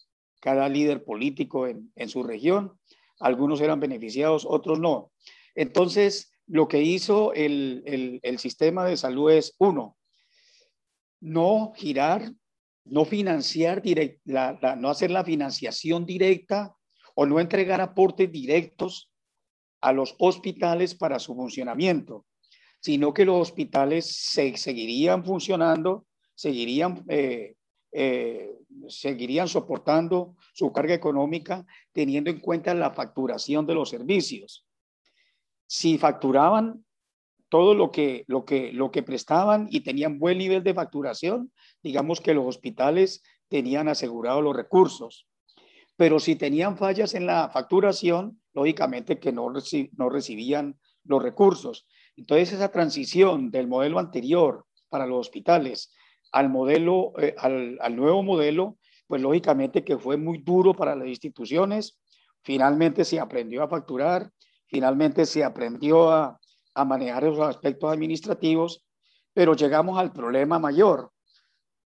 cada líder político en, en su región. Algunos eran beneficiados, otros no. Entonces, lo que hizo el, el, sistema de salud es, uno, no girar, no financiar, direct, la, no hacer la financiación directa o no entregar aportes directos a los hospitales para su funcionamiento, sino que los hospitales se, seguirían funcionando, seguirían, eh, eh, seguirían soportando su carga económica teniendo en cuenta la facturación de los servicios. Si facturaban todo lo que, lo que, lo que prestaban y tenían buen nivel de facturación, digamos que los hospitales tenían asegurados los recursos. Pero si tenían fallas en la facturación, lógicamente que no, no recibían los recursos. Entonces, esa transición del modelo anterior para los hospitales al modelo, eh, al, nuevo modelo, pues lógicamente que fue muy duro para las instituciones. Finalmente se aprendió a facturar, finalmente se aprendió a, a manejar los aspectos administrativos, pero llegamos al problema mayor.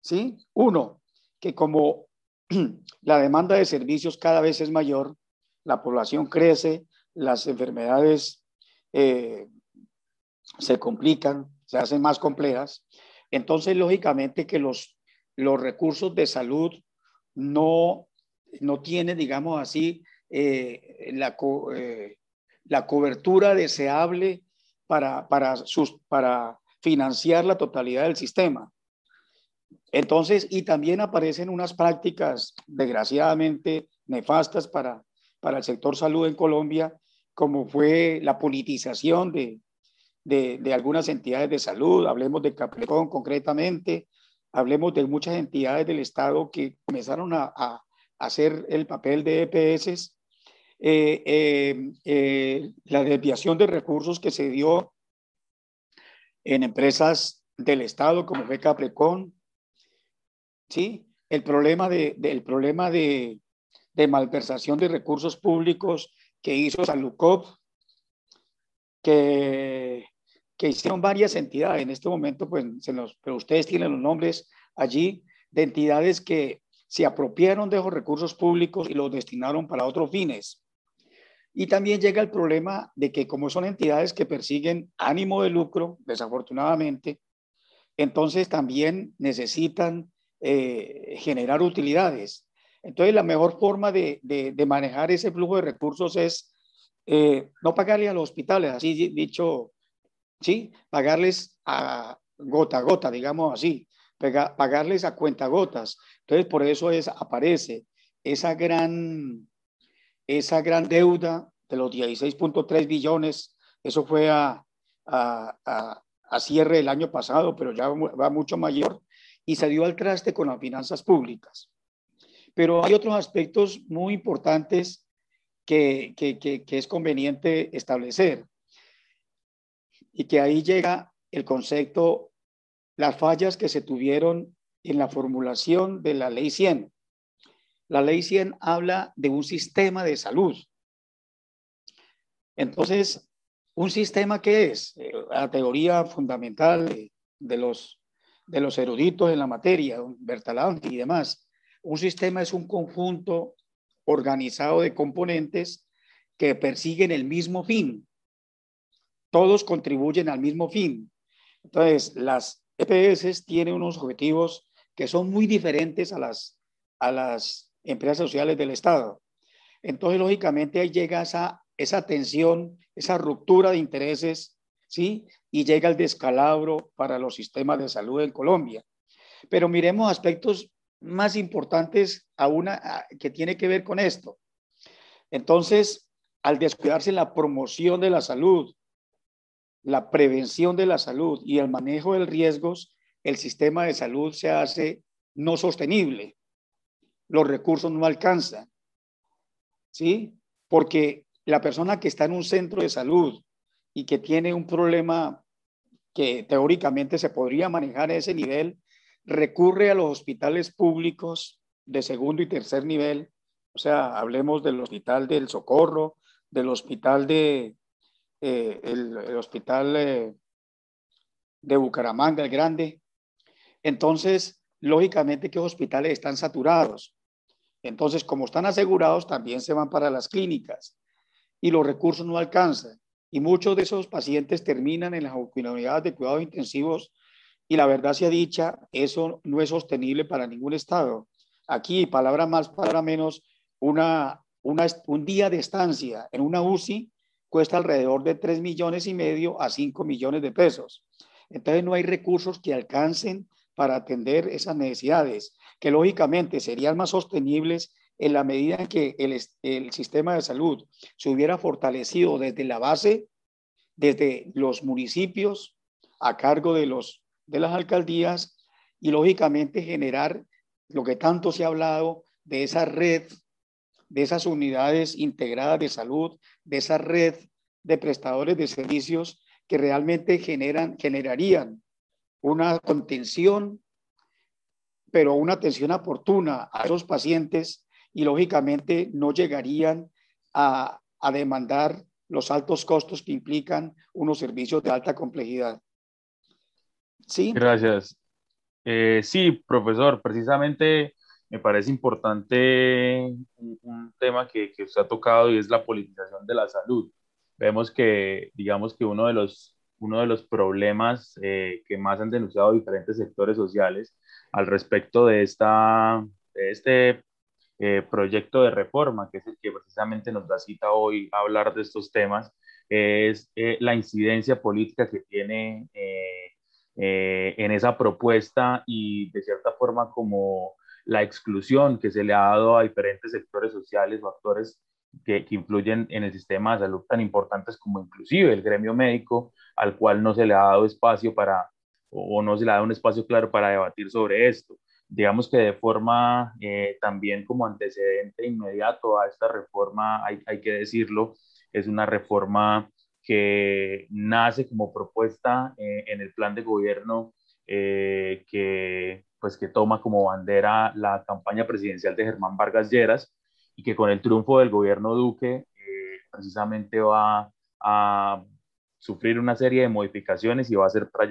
¿Sí? Uno, que como la demanda de servicios cada vez es mayor, la población crece, las enfermedades eh, se complican, se hacen más complejas. Entonces, lógicamente que los, los recursos de salud no, no tienen, digamos así, eh, la, eh, la cobertura deseable para, para, sus, para financiar la totalidad del sistema. Entonces, y también aparecen unas prácticas desgraciadamente nefastas para, para el sector salud en Colombia, como fue la politización de, de, algunas entidades de salud, hablemos de Caplecón concretamente, hablemos de muchas entidades del Estado que comenzaron a, hacer el papel de EPS, eh, eh, eh, la desviación de recursos que se dio en empresas del Estado como fue Caprecón, ¿sí? El problema de, de el problema de, de, malversación de recursos públicos que hizo Salucop, que, que hicieron varias entidades. En este momento, pues, se los, pero ustedes tienen los nombres allí de entidades que se apropiaron de esos recursos públicos y los destinaron para otros fines. Y también llega el problema de que como son entidades que persiguen ánimo de lucro, desafortunadamente, entonces también necesitan eh, generar utilidades. Entonces, la mejor forma de, de, manejar ese flujo de recursos es eh, no pagarle a los hospitales, así dicho, ¿sí? Pagarles a gota a gota, digamos así, pagarles a cuenta gotas. Entonces, por eso es, aparece esa gran, esa gran deuda de los 16.3 billones, eso fue a, a, a, a, cierre del año pasado, pero ya va mucho mayor, y dio al traste con las finanzas públicas. Pero hay otros aspectos muy importantes que, que, que, es conveniente establecer y que ahí llega el concepto, las fallas que se tuvieron en la formulación de la ley 100. La ley 100 habla de un sistema de salud. Entonces, ¿un sistema qué es? Eh, la teoría fundamental de los de los eruditos en la materia, Bertalanti y demás. Un sistema es un conjunto organizado de componentes que persiguen el mismo fin. Todos contribuyen al mismo fin. Entonces, las EPS tienen unos objetivos que son muy diferentes a las, a las empresas sociales del Estado. Entonces, lógicamente, ahí llega esa, esa tensión, esa ruptura de intereses, ¿sí? Y llega el descalabro para los sistemas de salud en Colombia. Pero miremos aspectos más importantes aún que tiene que ver con esto. Entonces, al descuidarse la promoción de la salud, la prevención de la salud y el manejo de riesgos, el sistema de salud se hace no sostenible. Los recursos no alcanzan. ¿Sí? Porque la persona que está en un centro de salud y que tiene un problema que teóricamente se podría manejar a ese nivel, recurre a los hospitales públicos de segundo y tercer nivel, o sea, hablemos del Hospital del Socorro, del hospital de, eh, el, hospital eh, de Bucaramanga, el grande. Entonces, lógicamente que los hospitales están saturados. Entonces, como están asegurados, también se van para las clínicas y los recursos no alcanzan. Y muchos de esos pacientes terminan en las unidades de cuidados intensivos y la verdad sea dicha, eso no es sostenible para ningún estado. Aquí, palabra más, palabra menos, una, un día de estancia en una UCI cuesta alrededor de 3 millones y medio a 5 millones de pesos. Entonces no hay recursos que alcancen para atender esas necesidades, que lógicamente serían más sostenibles en la medida en que el, el sistema de salud se hubiera fortalecido desde la base, desde los municipios a cargo de, los, de las alcaldías y lógicamente generar lo que tanto se ha hablado de esa red, de esas unidades integradas de salud, de esa red de prestadores de servicios que realmente generan, generarían una contención, pero una atención oportuna a esos pacientes y lógicamente no llegarían a, a demandar los altos costos que implican unos servicios de alta complejidad. Sí. Gracias. Eh, sí, profesor, precisamente me parece importante un, tema que, que, usted ha tocado y es la politización de la salud. Vemos que, digamos que uno de los, uno de los problemas eh, que más han denunciado diferentes sectores sociales al respecto de, esta, de este eh, proyecto de reforma, que es el que precisamente nos da cita hoy a hablar de estos temas, es la incidencia política que tiene eh, en esa propuesta y de cierta forma como la exclusión que se le ha dado a diferentes sectores sociales o actores que, que, influyen en el sistema de salud tan importantes como inclusive el gremio médico, al cual no se le ha dado espacio para, o no se le ha dado un espacio claro para debatir sobre esto. Digamos que de forma eh, también como antecedente inmediato a esta reforma, hay, hay que decirlo, es una reforma que nace como propuesta eh, en el plan de gobierno eh, que, pues, que toma como bandera la campaña presidencial de Germán Vargas Lleras y que con el triunfo del gobierno Duque eh, precisamente va a sufrir una serie de modificaciones y va a ser, va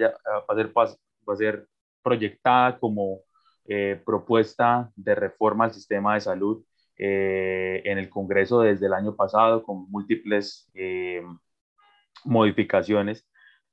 a ser, va a ser proyectada como propuesta de reforma al sistema de salud en el Congreso desde el año pasado con múltiples modificaciones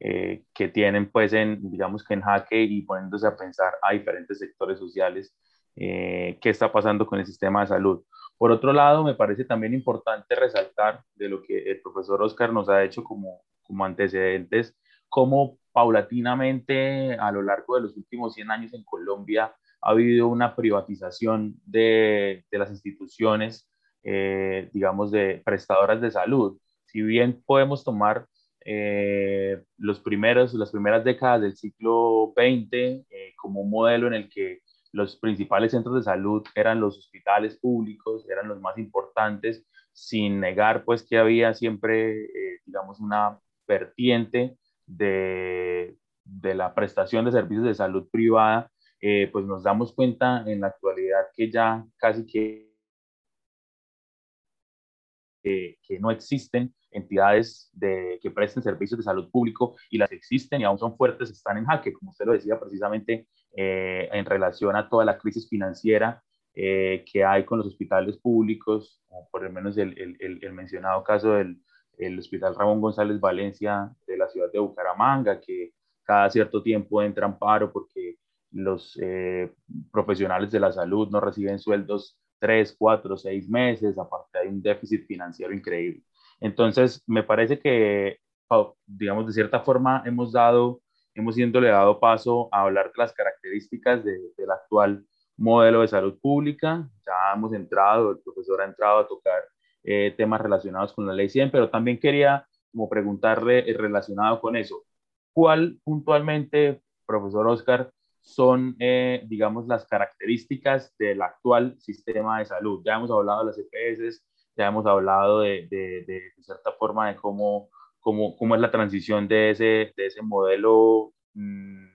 eh, que tienen pues en, digamos que en jaque y poniéndose a pensar a diferentes sectores sociales eh, qué está pasando con el sistema de salud. Por otro lado, me parece también importante resaltar de lo que el profesor Oscar nos ha hecho como, como antecedentes, cómo paulatinamente a lo largo de los últimos 100 años en Colombia ha habido una privatización de, las instituciones, eh, digamos, de prestadoras de salud. Si bien podemos tomar eh, los primeros, las primeras décadas del siglo XX eh, como un modelo en el que los principales centros de salud eran los hospitales públicos, eran los más importantes, sin negar pues que había siempre, digamos, una vertiente de, de, la prestación de servicios de salud privada, pues nos damos cuenta en la actualidad que ya casi que, que no existen entidades de, que presten servicios de salud público y las existen y aún son fuertes están en jaque, como usted lo decía precisamente eh, en relación a toda la crisis financiera eh, que hay con los hospitales públicos, como por lo menos el, el, el mencionado caso del el Hospital Ramón González Valencia de la ciudad de Bucaramanga, que cada cierto tiempo entra en paro porque los eh, profesionales de la salud no reciben sueldos tres, cuatro, seis meses, aparte hay un déficit financiero increíble. Entonces, me parece que, digamos, de cierta forma hemos dado, hemos le dado paso a hablar de las características del actual modelo de salud pública. Ya hemos entrado, el profesor ha entrado a tocar eh, temas relacionados con la ley 100, pero también quería como preguntarle eh, relacionado con eso, ¿cuál puntualmente, profesor Oscar, son, eh, digamos, las características del actual sistema de salud? Ya hemos hablado de las EPS, ya hemos hablado de, de, de, cierta forma de cómo, cómo, cómo, es la transición de ese, de ese modelo mmm,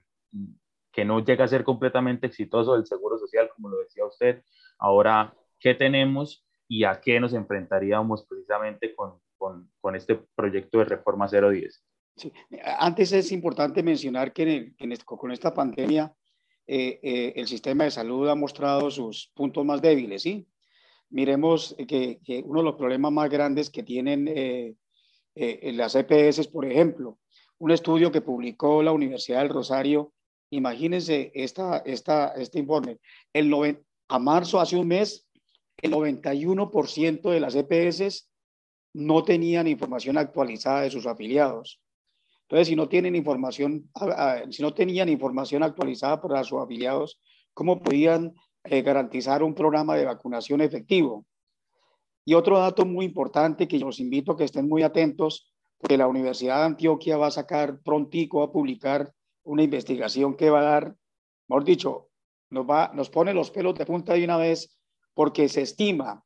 que no llega a ser completamente exitoso del seguro social, como lo decía usted. Ahora, ¿qué tenemos y a qué nos enfrentaríamos precisamente con, con, con este proyecto de reforma 010. Antes es importante mencionar que, con esta pandemia eh, eh, el sistema de salud ha mostrado sus puntos más débiles, ¿sí? Miremos que, uno de los problemas más grandes que tienen eh, las EPS, por ejemplo, un estudio que publicó la Universidad del Rosario, imagínense este informe, el a marzo, hace un mes, el 91% de las EPS no tenían información actualizada de sus afiliados. Entonces, si no tienen información, si no tenían información actualizada para sus afiliados, ¿cómo podían eh, garantizar un programa de vacunación efectivo? Y otro dato muy importante que los invito a que estén muy atentos, porque la Universidad de Antioquia va a sacar prontico a publicar una investigación que va a dar, mejor dicho, va, nos pone los pelos de punta de una vez porque se estima,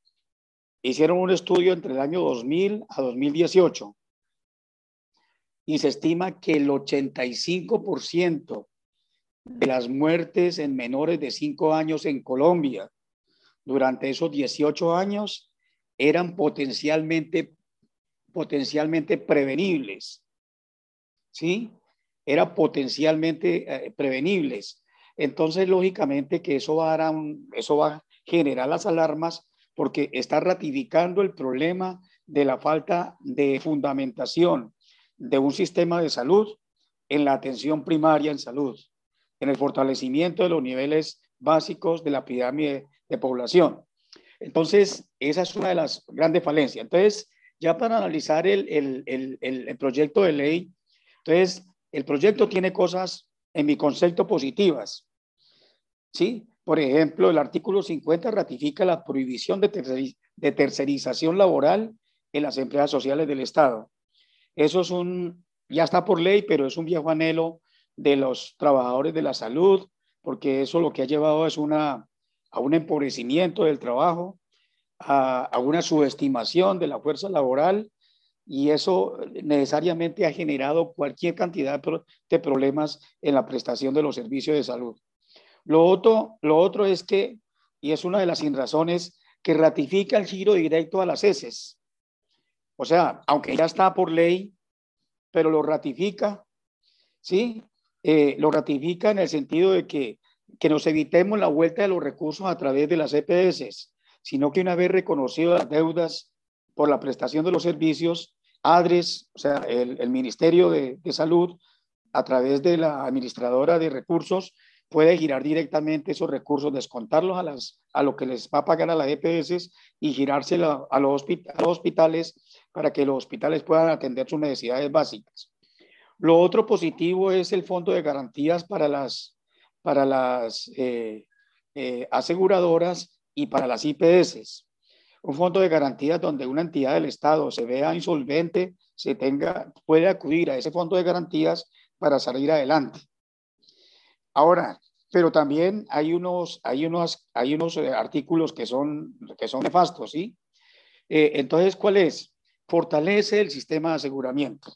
hicieron un estudio entre el año 2000 a 2018 y se estima que el 85% de las muertes en menores de 5 años en Colombia durante esos 18 años eran potencialmente, potencialmente prevenibles. ¿Sí? Eran potencialmente eh, prevenibles. Entonces, lógicamente que eso va, a eso va a generar las alarmas porque está ratificando el problema de la falta de fundamentación de un sistema de salud en la atención primaria en salud, en el fortalecimiento de los niveles básicos de la pirámide de población. Entonces, esa es una de las grandes falencias. Entonces, ya para analizar el, el, el, el proyecto de ley, entonces, el proyecto tiene cosas, en mi concepto, positivas. ¿Sí? Por ejemplo, el artículo 50 ratifica la prohibición de, de tercerización laboral en las empresas sociales del Estado. Eso es un, ya está por ley, pero es un viejo anhelo de los trabajadores de la salud, porque eso lo que ha llevado es una, a un empobrecimiento del trabajo, a, una subestimación de la fuerza laboral y eso necesariamente ha generado cualquier cantidad de problemas en la prestación de los servicios de salud. Lo otro, lo otro es que, y es una de las razones, que ratifica el giro directo a las heces. O sea, aunque ya está por ley, pero lo ratifica, ¿sí? Eh, lo ratifica en el sentido de que, que nos evitemos la vuelta de los recursos a través de las EPS, sino que una vez reconocido las deudas por la prestación de los servicios, ADRES, o sea, el, Ministerio de, de, Salud, a través de la administradora de recursos, puede girar directamente esos recursos, descontarlos a, las, a lo que les va a pagar a las EPS y girárselo a los, a los hospitales para que los hospitales puedan atender sus necesidades básicas. Lo otro positivo es el fondo de garantías para las, para las eh, eh, aseguradoras y para las IPS. Un fondo de garantías donde una entidad del Estado se vea insolvente, se tenga, puede acudir a ese fondo de garantías para salir adelante. Ahora, pero también hay unos, hay unos, hay unos eh, artículos que son, que son nefastos, ¿sí? Eh, entonces, ¿cuál es? Fortalece el sistema de aseguramiento.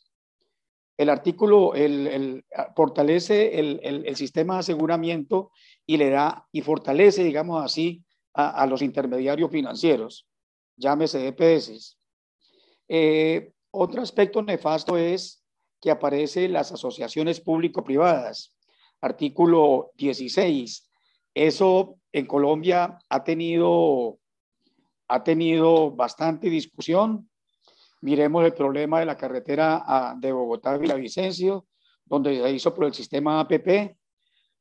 El artículo el, fortalece el, el, sistema de aseguramiento y le da y fortalece, digamos así, a, a los intermediarios financieros, llámese EPS. Eh, otro aspecto nefasto es que aparecen las asociaciones público-privadas artículo 16. Eso en Colombia ha tenido, ha tenido bastante discusión. Miremos el problema de la carretera ah, de Bogotá a Villavicencio, donde se hizo por el sistema APP.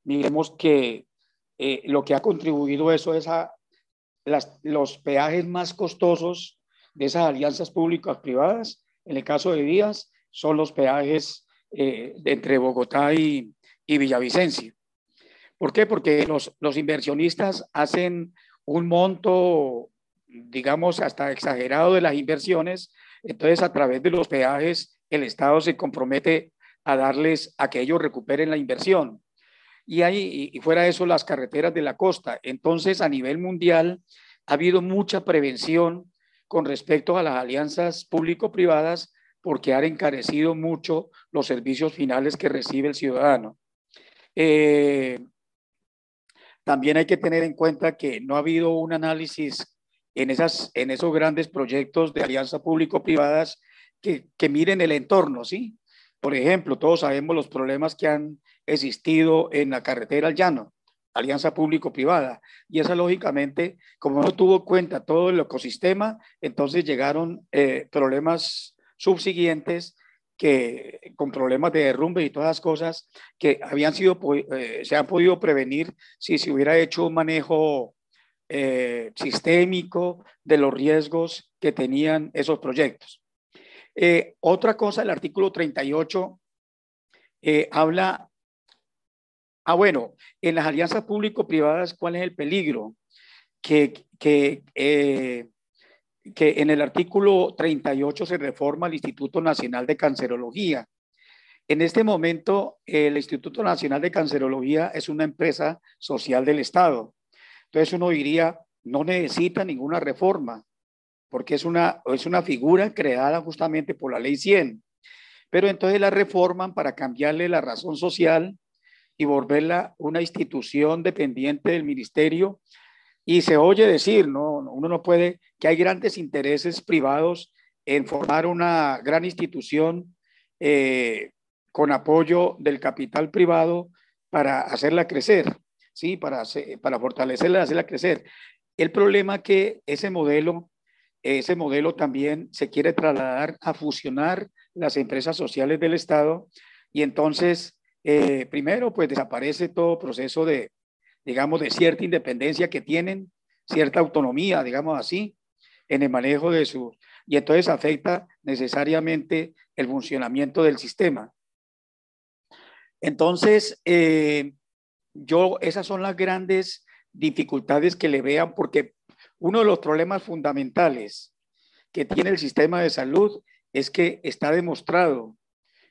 Miremos que eh, lo que ha contribuido eso es a las, los peajes más costosos de esas alianzas públicas privadas. En el caso de vías, son los peajes eh, entre Bogotá y, y Villavicencio. ¿Por qué? Porque los, los inversionistas hacen un monto, digamos, hasta exagerado de las inversiones, entonces a través de los peajes el Estado se compromete a darles a que ellos recuperen la inversión. Y, ahí, y fuera de eso, las carreteras de la costa. Entonces, a nivel mundial, ha habido mucha prevención con respecto a las alianzas público-privadas porque han encarecido mucho los servicios finales que recibe el ciudadano. Eh, también hay que tener en cuenta que no ha habido un análisis en, esas, en esos grandes proyectos de alianza público-privadas que, que miren el entorno, ¿sí? Por ejemplo, todos sabemos los problemas que han existido en la carretera al llano, alianza público-privada, y esa lógicamente, como no tuvo cuenta todo el ecosistema, entonces llegaron eh, problemas subsiguientes que con problemas de derrumbe y todas las cosas que habían sido, eh, se han podido prevenir si se hubiera hecho un manejo eh, sistémico de los riesgos que tenían esos proyectos. Eh, otra cosa, el artículo 38 habla, ah bueno, en las alianzas público-privadas, ¿cuál es el peligro? Que, que que en el artículo 38 se reforma el Instituto Nacional de Cancerología. En este momento, el Instituto Nacional de Cancerología es una empresa social del Estado. Entonces uno diría, no necesita ninguna reforma, porque es una, es una figura creada justamente por la ley 100. Pero entonces la reforman para cambiarle la razón social y volverla una institución dependiente del ministerio y se oye decir, ¿no? uno no puede, que hay grandes intereses privados en formar una gran institución eh, con apoyo del capital privado para hacerla crecer, ¿sí? para, para fortalecerla hacerla crecer. El problema que ese modelo, ese modelo también se quiere trasladar a fusionar las empresas sociales del Estado y entonces, eh, primero, pues desaparece todo proceso de, digamos, de cierta independencia que tienen, cierta autonomía, digamos así, en el manejo de su... Y entonces afecta necesariamente el funcionamiento del sistema. Entonces, eh, yo, esas son las grandes dificultades que le vean, porque uno de los problemas fundamentales que tiene el sistema de salud es que está demostrado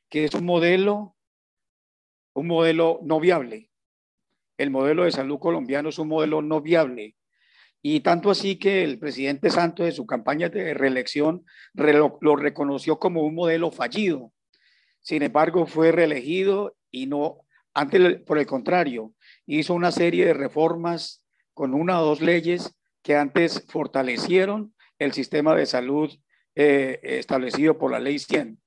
que es un modelo, un modelo no viable el modelo de salud colombiano es un modelo no viable. Y tanto así que el presidente Santos en su campaña de reelección lo reconoció como un modelo fallido. Sin embargo, fue reelegido y no, antes, por el contrario, hizo una serie de reformas con una o dos leyes que antes fortalecieron el sistema de salud eh, establecido por la ley 100.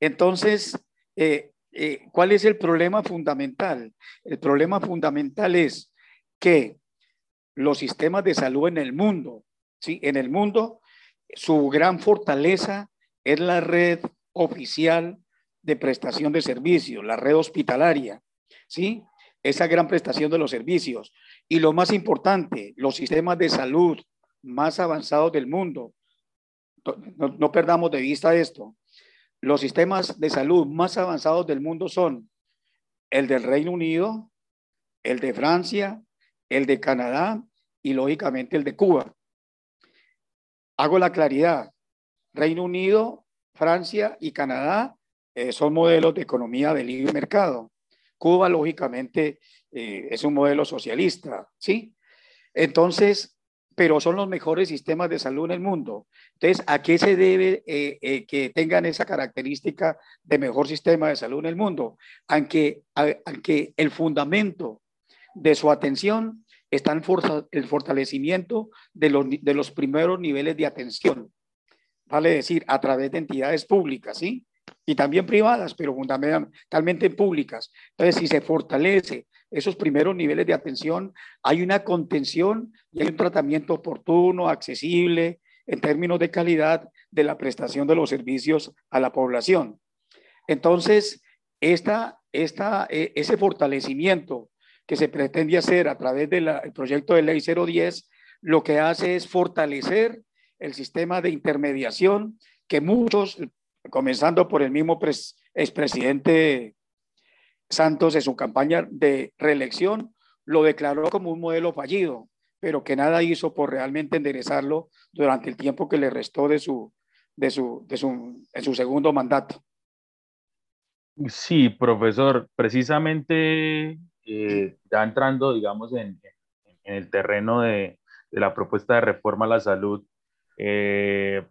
Entonces, eh, eh, ¿cuál es el problema fundamental? El problema fundamental es que los sistemas de salud en el mundo, ¿sí? En el mundo, su gran fortaleza es la red oficial de prestación de servicios, la red hospitalaria, ¿sí? Esa gran prestación de los servicios. Y lo más importante, los sistemas de salud más avanzados del mundo. no perdamos de vista esto. Los sistemas de salud más avanzados del mundo son el del Reino Unido, el de Francia, el de Canadá y lógicamente el de Cuba. Hago la claridad. Reino Unido, Francia y Canadá eh, son modelos de economía de libre mercado. Cuba, lógicamente, eh, es un modelo socialista, ¿sí? Entonces, pero son los mejores sistemas de salud en el mundo. Entonces, ¿a qué se debe eh, eh, que tengan esa característica de mejor sistema de salud en el mundo? Aunque, aunque el fundamento de su atención está en el fortalecimiento de los, de los primeros niveles de atención, vale decir, a través de entidades públicas, ¿sí? Y también privadas, pero fundamentalmente públicas. Entonces, si se fortalece esos primeros niveles de atención, hay una contención y hay un tratamiento oportuno, accesible, en términos de calidad de la prestación de los servicios a la población. Entonces, esta, esta, e, ese fortalecimiento que se pretende hacer a través del proyecto de ley 010, lo que hace es fortalecer el sistema de intermediación que muchos, comenzando por el mismo expresidente Santos en su campaña de reelección lo declaró como un modelo fallido, pero que nada hizo por realmente enderezarlo durante el tiempo que le restó de su, de su, de su, su segundo mandato. Sí, profesor, precisamente eh, ya entrando, digamos, en, en el terreno de, de, la propuesta de reforma a la salud, eh,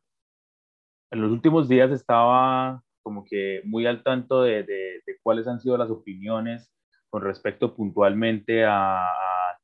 en los últimos días estaba como que muy al tanto de, de, cuáles han sido las opiniones con respecto puntualmente a,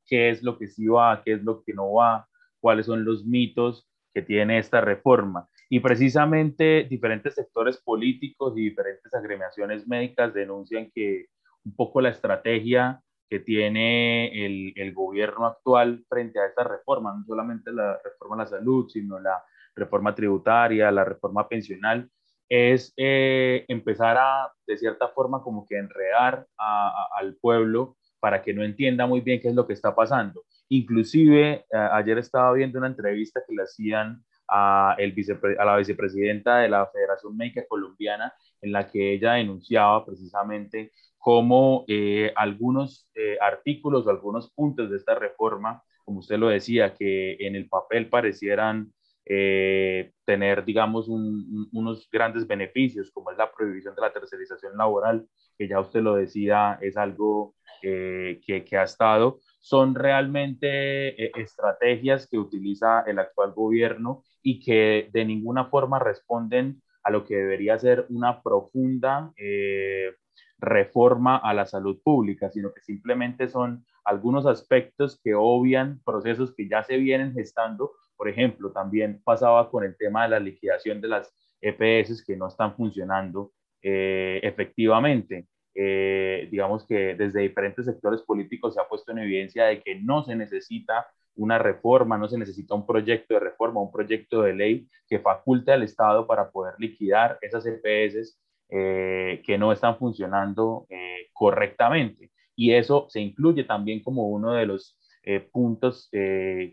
qué es lo que sí va, qué es lo que no va, cuáles son los mitos que tiene esta reforma. Y precisamente diferentes sectores políticos y diferentes agremiaciones médicas denuncian que un poco la estrategia que tiene el, el, gobierno actual frente a esta reforma, no solamente la reforma a la salud, sino la reforma tributaria, la reforma pensional, es eh, empezar a, de cierta forma, como que enredar al pueblo para que no entienda muy bien qué es lo que está pasando. Inclusive, ayer estaba viendo una entrevista que le hacían a, el a la vicepresidenta de la Federación Médica Colombiana, en la que ella denunciaba precisamente cómo eh, algunos eh, artículos o algunos puntos de esta reforma, como usted lo decía, que en el papel parecieran eh, tener, digamos, unos grandes beneficios, como es la prohibición de la tercerización laboral, que ya usted lo decía, es algo que, que, ha estado, son realmente estrategias que utiliza el actual gobierno y que de ninguna forma responden a lo que debería ser una profunda eh, reforma a la salud pública, sino que simplemente son algunos aspectos que obvian procesos que ya se vienen gestando. Por ejemplo, también pasaba con el tema de la liquidación de las EPS que no están funcionando eh, efectivamente. Eh, digamos que desde diferentes sectores políticos se ha puesto en evidencia de que no se necesita una reforma, no se necesita un proyecto de reforma, un proyecto de ley que faculte al Estado para poder liquidar esas EPS eh, que no están funcionando eh, correctamente. Y eso se incluye también como uno de los eh, puntos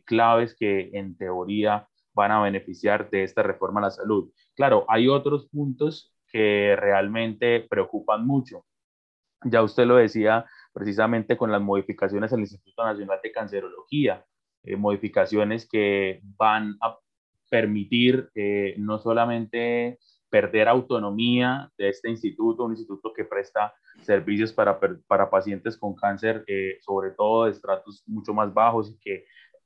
claves que en teoría van a beneficiar de esta reforma a la salud. Claro, hay otros puntos que realmente preocupan mucho. Ya usted lo decía precisamente con las modificaciones al Instituto Nacional de Cancerología, modificaciones que van a permitir no solamente perder autonomía de este instituto, un instituto que presta servicios para, para pacientes con cáncer, eh, sobre todo de estratos mucho más bajos y que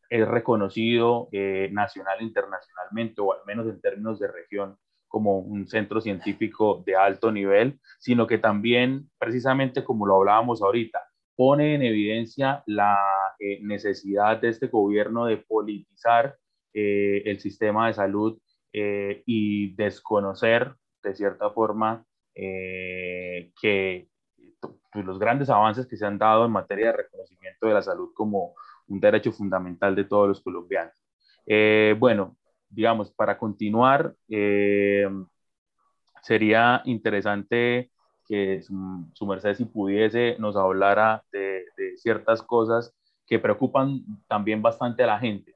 es reconocido eh, nacional e internacionalmente, o al menos en términos de región, como un centro científico de alto nivel, sino que también, precisamente como lo hablábamos ahorita, pone en evidencia la eh, necesidad de este gobierno de politizar el sistema de salud eh, y desconocer de cierta forma eh, que pues, los grandes avances que se han dado en materia de reconocimiento de la salud como un derecho fundamental de todos los colombianos. Eh, bueno, digamos, para continuar, sería interesante que su, merced si pudiese nos hablara de, de, ciertas cosas que preocupan también bastante a la gente.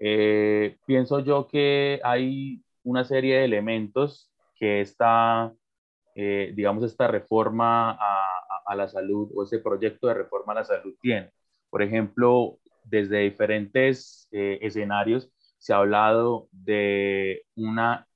Eh, pienso yo que hay una serie de elementos que esta, eh, digamos, esta reforma a, la salud o ese proyecto de reforma a la salud tiene. Por ejemplo, desde diferentes eh, escenarios se ha hablado de una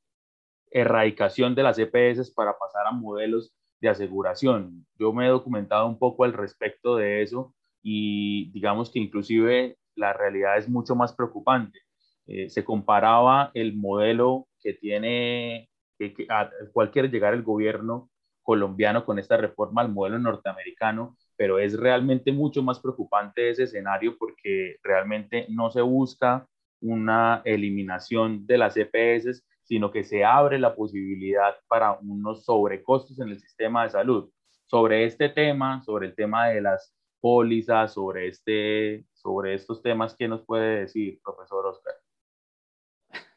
erradicación de las EPS para pasar a modelos de aseguración. Yo me he documentado un poco al respecto de eso y digamos que inclusive la realidad es mucho más preocupante. Eh, se comparaba el modelo que tiene, que, que cualquier llegar el gobierno colombiano con esta reforma al modelo norteamericano, pero es realmente mucho más preocupante ese escenario porque realmente no se busca una eliminación de las EPS, sino que se abre la posibilidad para unos sobrecostos en el sistema de salud. Sobre este tema, sobre el tema de las pólizas, sobre, este, sobre estos temas, ¿qué nos puede decir, profesor Oscar?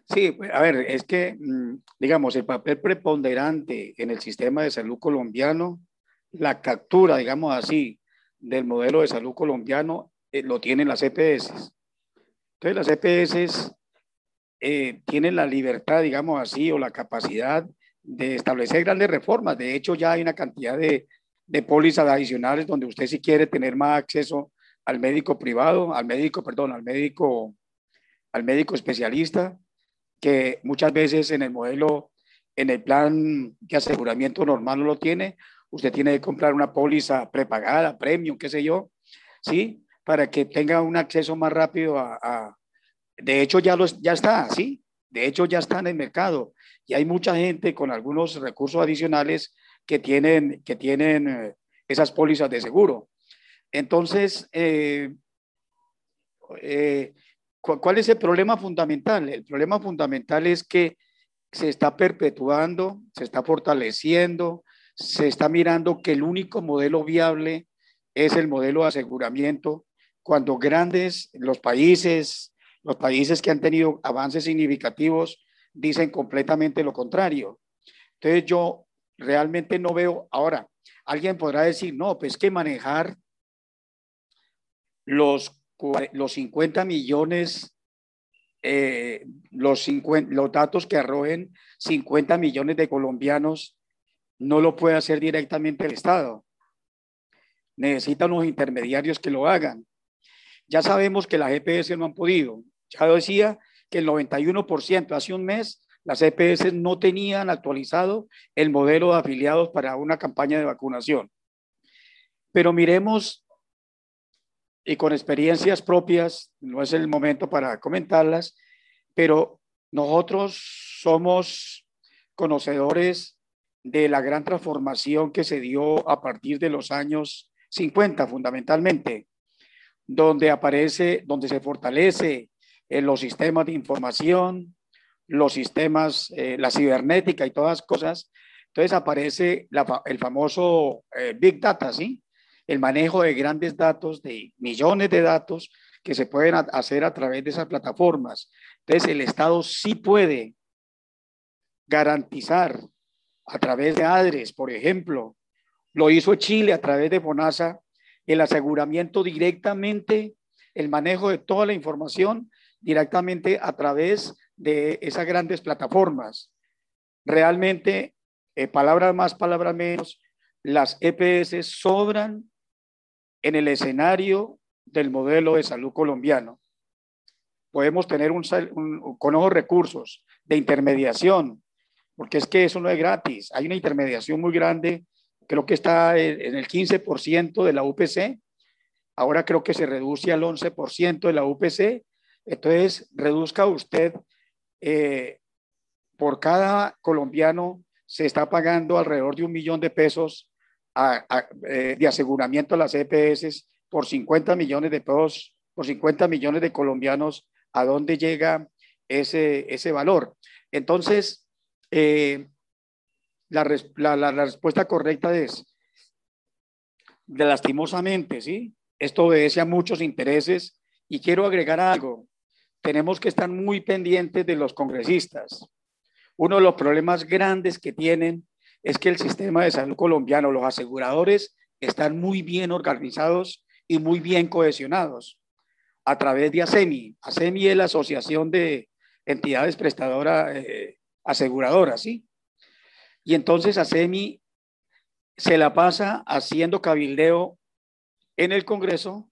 Sí, pues, a ver, es que, mm, digamos, el papel preponderante en el sistema de salud colombiano, la captura, digamos así, del modelo de salud colombiano, eh, lo tienen las EPS. Entonces, las EPS eh, tienen la libertad, digamos así, o la capacidad de establecer grandes reformas. De hecho, ya hay una cantidad de, de pólizas adicionales donde usted si quiere tener más acceso al médico privado, al médico, perdón, al médico, al médico especialista, que muchas veces en el modelo, en el plan de aseguramiento normal no lo tiene, usted tiene que comprar una póliza prepagada, premium, qué sé yo, ¿sí? Para que tenga un acceso más rápido a... de hecho, ya, los, ya está, ¿sí? De hecho, ya está en el mercado y hay mucha gente con algunos recursos adicionales que tienen, que tienen eh, esas pólizas de seguro. Entonces, eh, eh, ¿cuál es el problema fundamental? El problema fundamental es que se está perpetuando, se está fortaleciendo, se está mirando que el único modelo viable es el modelo de aseguramiento, cuando grandes, los países, los países que han tenido avances significativos, dicen completamente lo contrario. Entonces yo realmente no veo, ahora, alguien podrá decir, no, pues que manejar los, los 50 millones, eh, los, 50, los datos que arrojen 50 millones de colombianos, no lo puede hacer directamente el Estado. Necesitan los intermediarios que lo hagan. Ya sabemos que las EPS no han podido. Ya decía que el 91% hace un mes las EPS no tenían actualizado el modelo de afiliados para una campaña de vacunación. Pero miremos, y con experiencias propias, no es el momento para comentarlas, pero nosotros somos conocedores de la gran transformación que se dio a partir de los años 50, fundamentalmente, donde aparece, donde se fortalece en los sistemas de información, los sistemas, eh, la cibernética y todas las cosas. Entonces aparece el famoso eh, Big Data, ¿sí? El manejo de grandes datos, de millones de datos que se pueden hacer a través de esas plataformas. Entonces el Estado sí puede garantizar a través de ADRES, por ejemplo, lo hizo Chile a través de FONASA, el aseguramiento directamente, el manejo de toda la información directamente a través de esas grandes plataformas. Realmente, eh, palabras más, palabras menos, las EPS sobran en el escenario del modelo de salud colombiano. Podemos tener un, con ojos recursos de intermediación, porque es que eso no es gratis. Hay una intermediación muy grande, creo que está en el 15% de la UPC, ahora creo que se reduce al 11% de la UPC, entonces reduzca usted eh, por cada colombiano se está pagando alrededor de un millón de pesos eh, de aseguramiento a las EPS por 50 millones de pesos, por 50 millones de colombianos, ¿a dónde llega ese, ese valor? Entonces, eh, la, respuesta correcta es, lastimosamente, ¿sí? Esto obedece a muchos intereses y quiero agregar algo tenemos que estar muy pendientes de los congresistas. Uno de los problemas grandes que tienen es que el sistema de salud colombiano, los aseguradores, están muy bien organizados y muy bien cohesionados a través de ASEMI. ASEMI es la Asociación de Entidades Prestadoras eh, Aseguradoras, ¿sí? Y entonces ASEMI se la pasa haciendo cabildeo en el Congreso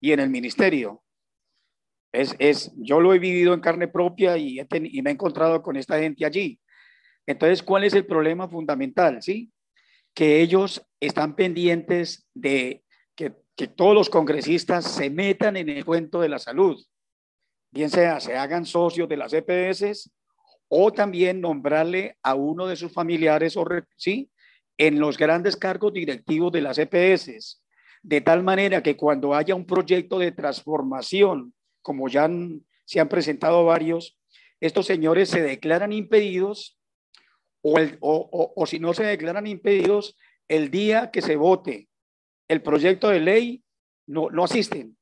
y en el Ministerio. Es, es, yo lo he vivido en carne propia y, y me he encontrado con esta gente allí. Entonces, ¿cuál es el problema fundamental? ¿Sí? Que ellos están pendientes de que, que todos los congresistas se metan en el cuento de la salud, bien sea se hagan socios de las EPS o también nombrarle a uno de sus familiares o sí en los grandes cargos directivos de las EPS, de tal manera que cuando haya un proyecto de transformación como ya se han presentado varios, estos señores se declaran impedidos o, o, si no se declaran impedidos, el día que se vote el proyecto de ley, no, no asisten.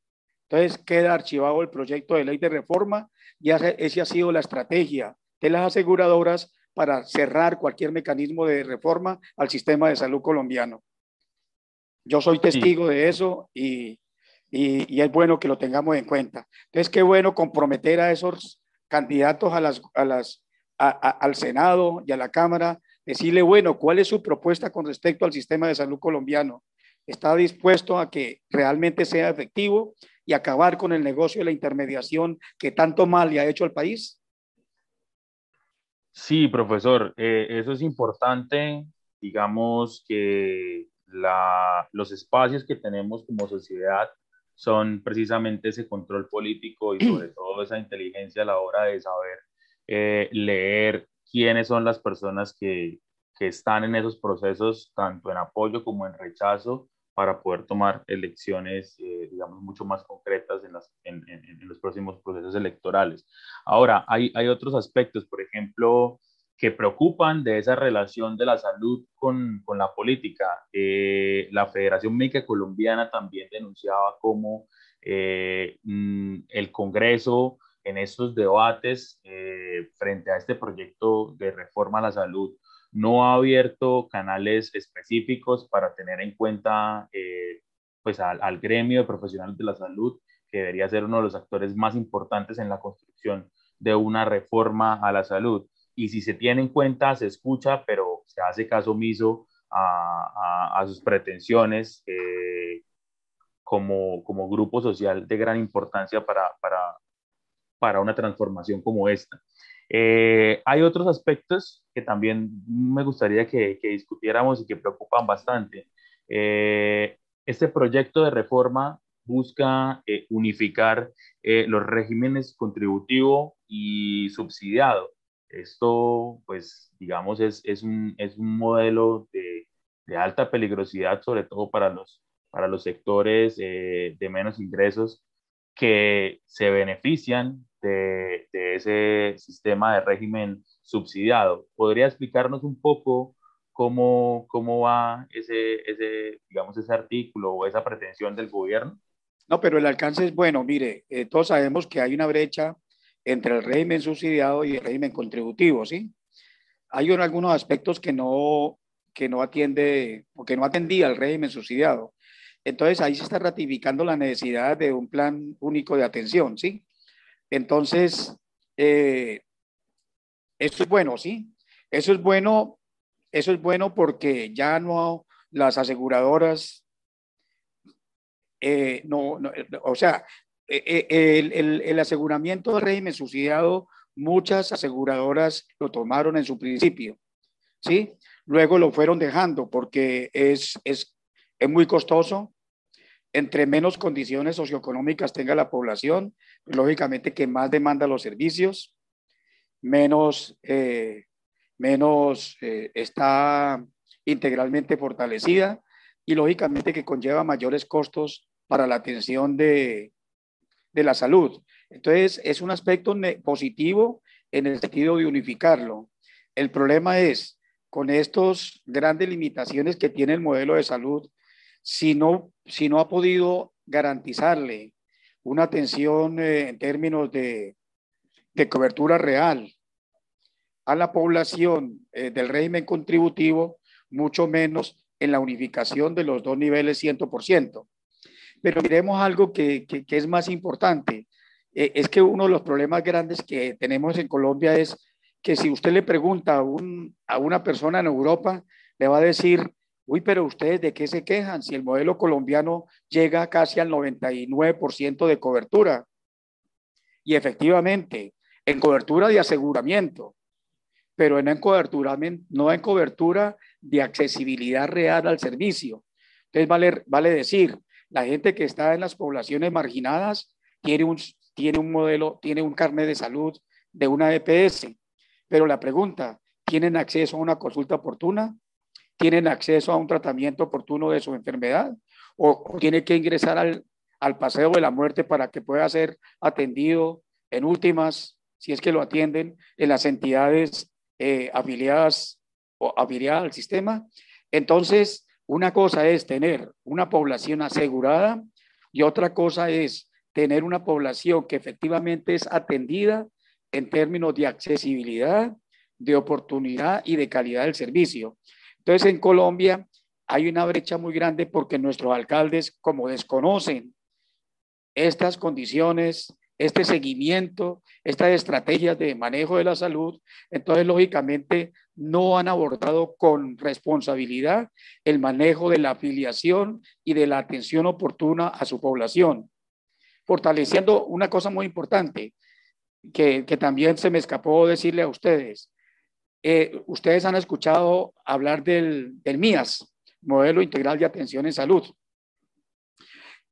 Entonces queda archivado el proyecto de ley de reforma y esa ha sido la estrategia de las aseguradoras para cerrar cualquier mecanismo de reforma al sistema de salud colombiano. Yo soy testigo de eso y, y, es bueno que lo tengamos en cuenta. Entonces, qué bueno comprometer a esos candidatos a las, a las, al Senado y a la Cámara, decirle, bueno, ¿cuál es su propuesta con respecto al sistema de salud colombiano? ¿Está dispuesto a que realmente sea efectivo y acabar con el negocio de la intermediación que tanto mal le ha hecho al país? Sí, profesor, eh, eso es importante, digamos que la, los espacios que tenemos como sociedad son precisamente ese control político y sobre todo esa inteligencia a la hora de saber eh, leer quiénes son las personas que, que, están en esos procesos, tanto en apoyo como en rechazo para poder tomar elecciones, eh, digamos, mucho más concretas en, las, en, en, los próximos procesos electorales. Ahora, hay, hay otros aspectos, por ejemplo, que preocupan de esa relación de la salud con, con la política. Eh, la Federación Médica Colombiana también denunciaba cómo eh, mm, el Congreso en estos debates frente a este proyecto de reforma a la salud no ha abierto canales específicos para tener en cuenta eh, pues al, gremio de profesionales de la salud, que debería ser uno de los actores más importantes en la construcción de una reforma a la salud. Y si se tiene en cuenta, se escucha, pero se hace caso omiso a, sus pretensiones eh, como, como grupo social de gran importancia para, para, para una transformación como esta. Eh, hay otros aspectos que también me gustaría que, discutiéramos y que preocupan bastante. Eh, este proyecto de reforma busca eh, unificar los regímenes contributivo y subsidiado. Esto, pues, digamos, es, es, un, es un, modelo de, de, alta peligrosidad, sobre todo para los, para los sectores de menos ingresos que se benefician de, ese sistema de régimen subsidiado. ¿Podría explicarnos un poco cómo, cómo va ese, ese, digamos, ese artículo o esa pretensión del gobierno? No, pero el alcance es bueno. Mire, eh, todos sabemos que hay una brecha entre el régimen subsidiado y el régimen contributivo, ¿sí? Hay algunos aspectos que no, que no atiende o que no atendía el régimen subsidiado. Entonces ahí se está ratificando la necesidad de un plan único de atención, ¿sí? Entonces, eh, eso es bueno, ¿sí? Eso es bueno, eso es bueno porque ya no las aseguradoras, eh, no, o sea, eh, el, el, aseguramiento del régimen subsidiado, muchas aseguradoras lo tomaron en su principio, ¿sí? Luego lo fueron dejando porque es, es, es muy costoso, entre menos condiciones socioeconómicas tenga la población, lógicamente que más demanda los servicios, menos, eh, menos eh, está integralmente fortalecida y lógicamente que conlleva mayores costos para la atención de, de la salud. Entonces, es un aspecto positivo en el sentido de unificarlo. El problema es, con estas grandes limitaciones que tiene el modelo de salud, si no, si no ha podido garantizarle una atención eh, en términos de, de, cobertura real a la población eh, del régimen contributivo, mucho menos en la unificación de los dos niveles 100%. Pero miremos algo que, que, es más importante. Eh, es que uno de los problemas grandes que tenemos en Colombia es que si usted le pregunta a, un, a una persona en Europa, le va a decir, Uy, pero ustedes de qué se quejan si el modelo colombiano llega casi al 99% de cobertura. Y efectivamente, en cobertura de aseguramiento, pero no en cobertura, no en cobertura de accesibilidad real al servicio. Entonces, vale, vale decir, la gente que está en las poblaciones marginadas tiene un, tiene un modelo, tiene un carnet de salud de una EPS, pero la pregunta, ¿tienen acceso a una consulta oportuna? tienen acceso a un tratamiento oportuno de su enfermedad o, tiene que ingresar al, al paseo de la muerte para que pueda ser atendido en últimas, si es que lo atienden en las entidades eh, afiliadas o afiliadas al sistema. Entonces, una cosa es tener una población asegurada y otra cosa es tener una población que efectivamente es atendida en términos de accesibilidad, de oportunidad y de calidad del servicio. Entonces, en Colombia hay una brecha muy grande porque nuestros alcaldes, como desconocen estas condiciones, este seguimiento, estas estrategias de manejo de la salud, entonces lógicamente no han abordado con responsabilidad el manejo de la afiliación y de la atención oportuna a su población, fortaleciendo una cosa muy importante que, que también se me escapó decirle a ustedes. Eh, ustedes han escuchado hablar del, del MIAS, Modelo Integral de Atención en Salud.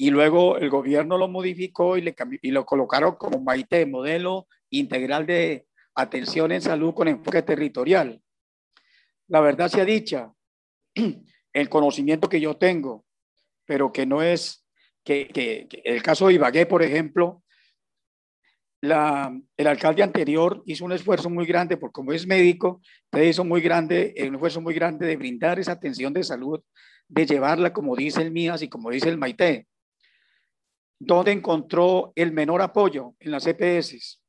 Y luego el gobierno lo modificó y, le y lo colocaron como MAITE, Modelo Integral de Atención en Salud con enfoque territorial. La verdad sea dicha, el conocimiento que yo tengo pero que no es, que, el caso de Ibagué, por ejemplo, la, el alcalde anterior hizo un esfuerzo muy grande, porque como es médico, hizo muy grande, un esfuerzo muy grande de brindar esa atención de salud, de llevarla, como dice el MIAS y como dice el Maite. ¿Dónde encontró el menor apoyo? En las EPS.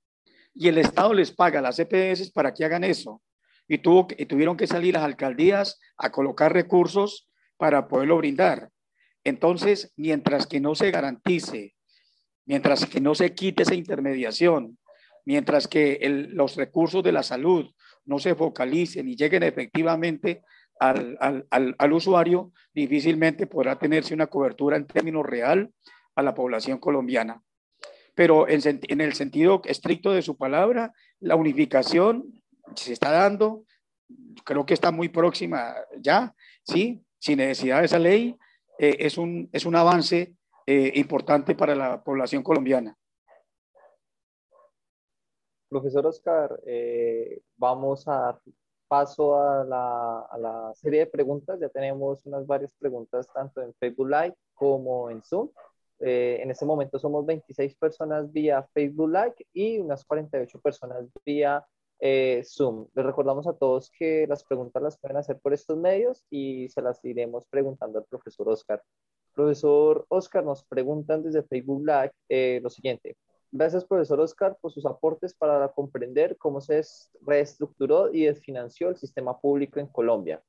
Y el Estado les paga las EPS para que hagan eso. Y, tuvo, tuvieron que salir las alcaldías a colocar recursos para poderlo brindar. Entonces, mientras que no se garantice mientras que no se quite esa intermediación, mientras que los recursos de la salud no se focalicen y lleguen efectivamente al, usuario, difícilmente podrá tenerse una cobertura en términos real a la población colombiana. Pero en, en el sentido estricto de su palabra, la unificación se está dando, creo que está muy próxima ya, ¿sí? Sin necesidad de esa ley, eh, es, un, es un avance eh, importante para la población colombiana. Profesor Oscar, eh, vamos a dar paso a la, a la, serie de preguntas. Ya tenemos unas varias preguntas tanto en Facebook Live como en Zoom. Eh, en este momento somos 26 personas vía Facebook Live y unas 48 personas vía Zoom. Les recordamos a todos que las preguntas las pueden hacer por estos medios y se las iremos preguntando al profesor Oscar. Profesor Oscar, nos preguntan desde Facebook Live eh, lo siguiente. Gracias, profesor Oscar, por sus aportes para comprender cómo se reestructuró y desfinanció el sistema público en Colombia.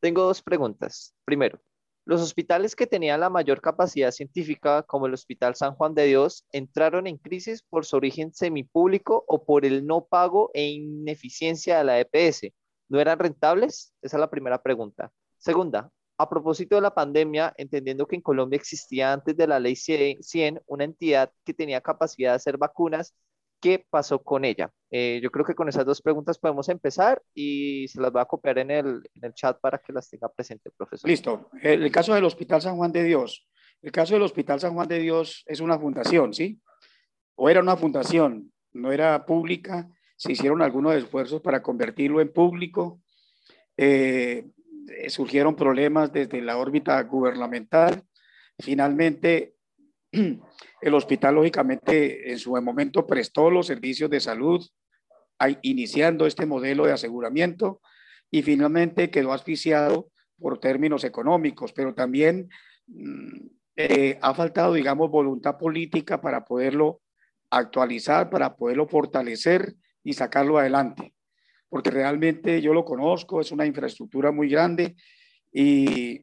Tengo dos preguntas. Primero, los hospitales que tenían la mayor capacidad científica, como el Hospital San Juan de Dios, entraron en crisis por su origen semipúblico o por el no pago e ineficiencia de la EPS. ¿No eran rentables? Esa es la primera pregunta. Segunda, a propósito de la pandemia, entendiendo que en Colombia existía antes de la ley 100 una entidad que tenía capacidad de hacer vacunas, ¿qué pasó con ella? Eh, yo creo que con esas dos preguntas podemos empezar y se las voy a copiar en el, chat para que las tenga presente, profesor. Listo. El, caso del Hospital San Juan de Dios. El caso del Hospital San Juan de Dios es una fundación, ¿sí? O era una fundación, no era pública. Se hicieron algunos esfuerzos para convertirlo en público. Eh, surgieron problemas desde la órbita gubernamental. Finalmente, el hospital, lógicamente, en su momento prestó los servicios de salud, iniciando este modelo de aseguramiento y finalmente quedó asfixiado por términos económicos, pero también mm, eh, ha faltado, digamos, voluntad política para poderlo actualizar, para poderlo fortalecer y sacarlo adelante porque realmente yo lo conozco, es una infraestructura muy grande y,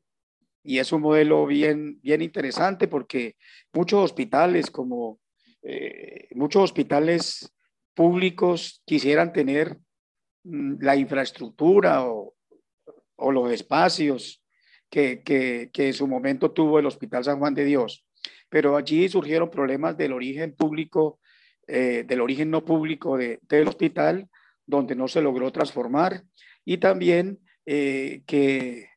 y es un modelo bien, bien interesante porque muchos hospitales, como eh, muchos hospitales públicos, quisieran tener mm, la infraestructura o, o los espacios que, que, que, en su momento tuvo el Hospital San Juan de Dios. Pero allí surgieron problemas del origen público, eh, del origen no público de, del hospital, donde no se logró transformar y también eh, que,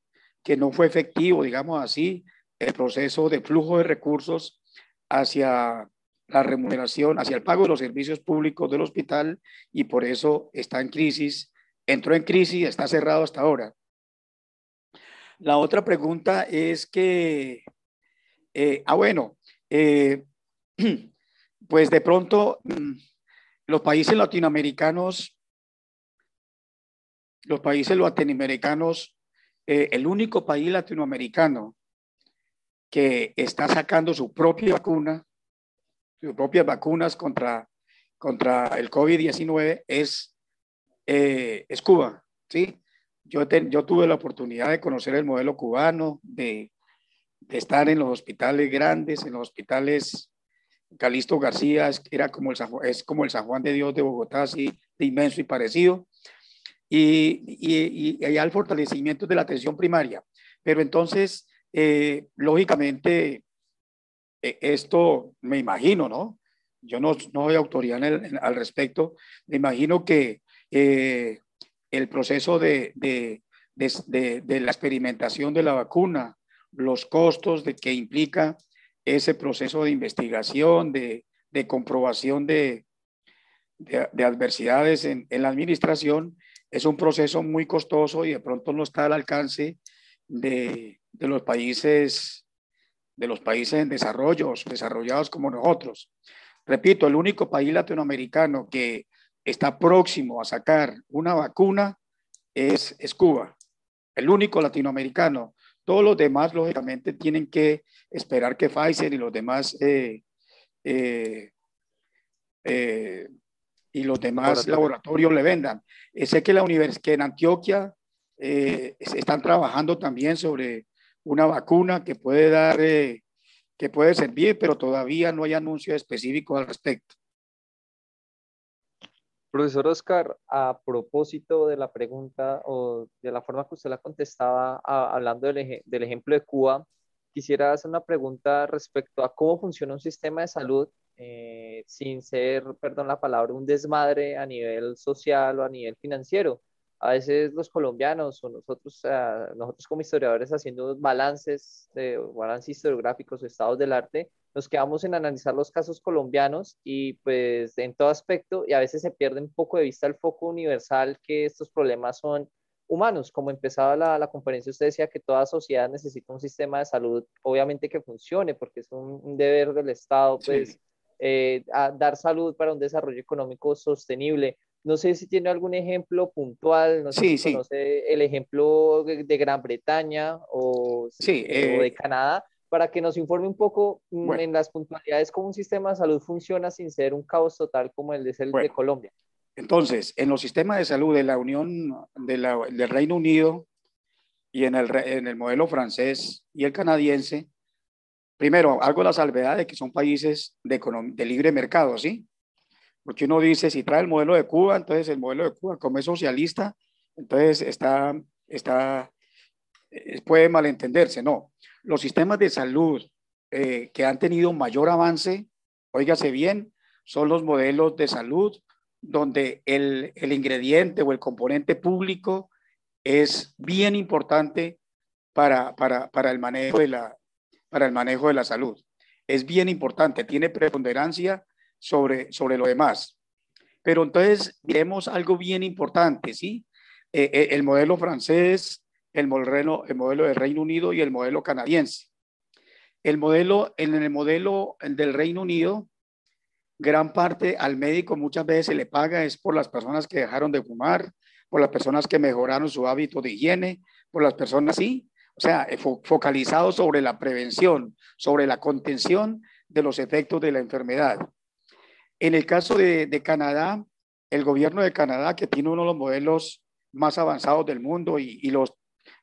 que no fue efectivo, digamos así, el proceso de flujo de recursos hacia la remuneración, hacia el pago de los servicios públicos del hospital y por eso está en crisis, entró en crisis y está cerrado hasta ahora. La otra pregunta es que, eh, ah, bueno, eh, pues de pronto mm, los países latinoamericanos los países latinoamericanos, eh, el único país latinoamericano que está sacando su propia vacuna, sus propias vacunas contra, contra el COVID-19 es, eh, es Cuba. ¿sí? Yo, tuve la oportunidad de conocer el modelo cubano, de, estar en los hospitales grandes, en los hospitales Calisto García, era como el, es como el San Juan de Dios de Bogotá, así de inmenso y parecido y, y, y, al fortalecimiento de la atención primaria. Pero entonces, eh, lógicamente, e, esto me imagino, ¿no? Yo no, no doy autoridad al respecto. Me imagino que eh, el proceso de, de, de, de, la experimentación de la vacuna, los costos de que implica ese proceso de investigación, de, comprobación de, adversidades en, en, la administración, es un proceso muy costoso y de pronto no está al alcance de, de los países de los países en desarrollo, desarrollados como nosotros. Repito, el único país latinoamericano que está próximo a sacar una vacuna es, Cuba, el único latinoamericano. Todos los demás, lógicamente, tienen que esperar que Pfizer y los demás eh, eh, eh, y los demás laboratorios le vendan. sé que, la que en Antioquia están trabajando también sobre una vacuna que puede dar, que puede servir, pero todavía no hay anuncio específico al respecto. Profesor Oscar, a propósito de la pregunta o de la forma que usted la contestaba hablando del, del, ejemplo de Cuba, quisiera hacer una pregunta respecto a cómo funciona un sistema de salud eh, sin ser, perdón la palabra, un desmadre a nivel social o a nivel financiero. A veces los colombianos o nosotros, nosotros como historiadores haciendo balances, de, balances historiográficos o estados del arte, nos quedamos en analizar los casos colombianos y pues en todo aspecto y a veces se pierde un poco de vista el foco universal que estos problemas son humanos. Como empezaba la, la conferencia, usted decía que toda sociedad necesita un sistema de salud, obviamente que funcione, porque es un, deber del Estado, pues, eh, dar salud para un desarrollo económico sostenible. No sé si tiene algún ejemplo puntual, no sé si conoce el ejemplo de, Gran Bretaña o, sí, o de eh, Canadá, para que nos informe un poco mm, en las puntualidades cómo un sistema de salud funciona sin ser un caos total como el de, el de Colombia. Entonces, en los sistemas de salud de la Unión del Reino Unido y en el, en el modelo francés y el canadiense, primero, hago la salvedad de que son países de, de libre mercado, ¿sí? Porque uno dice, si trae el modelo de Cuba, entonces el modelo de Cuba, como es socialista, entonces está, está, eh, puede malentenderse. No, los sistemas de salud eh, que han tenido mayor avance, óigase bien, son los modelos de salud donde el, ingrediente o el componente público es bien importante para, para, el manejo de la, para el manejo de la salud. Es bien importante, tiene preponderancia sobre, sobre lo demás. Pero entonces vemos algo bien importante, ¿sí? Eh, eh, el modelo francés el modelo, el modelo del Reino Unido y el modelo canadiense. El modelo, en el modelo del Reino Unido, gran parte al médico muchas veces se le paga es por las personas que dejaron de fumar, por las personas que mejoraron su hábito de higiene, por las personas, sí, o sea, focalizado sobre la prevención, sobre la contención de los efectos de la enfermedad. En el caso de, Canadá, el gobierno de Canadá, que tiene uno de los modelos más avanzados del mundo y, los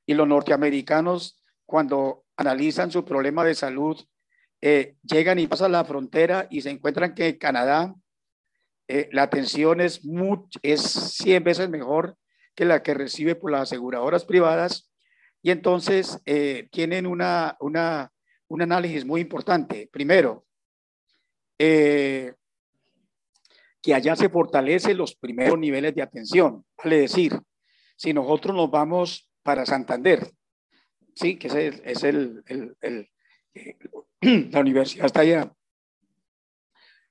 y los norteamericanos, cuando analizan su problema de salud, eh, llegan y pasan la frontera y se encuentran que en Canadá eh, la atención es, es 100 veces mejor que la que recibe por las aseguradoras privadas. Y entonces eh, tienen una, una, un análisis muy importante. Primero, que allá se fortalecen los primeros niveles de atención. Vale decir, si nosotros nos vamos para Santander. Sí, que es, el, eh, la universidad está allá.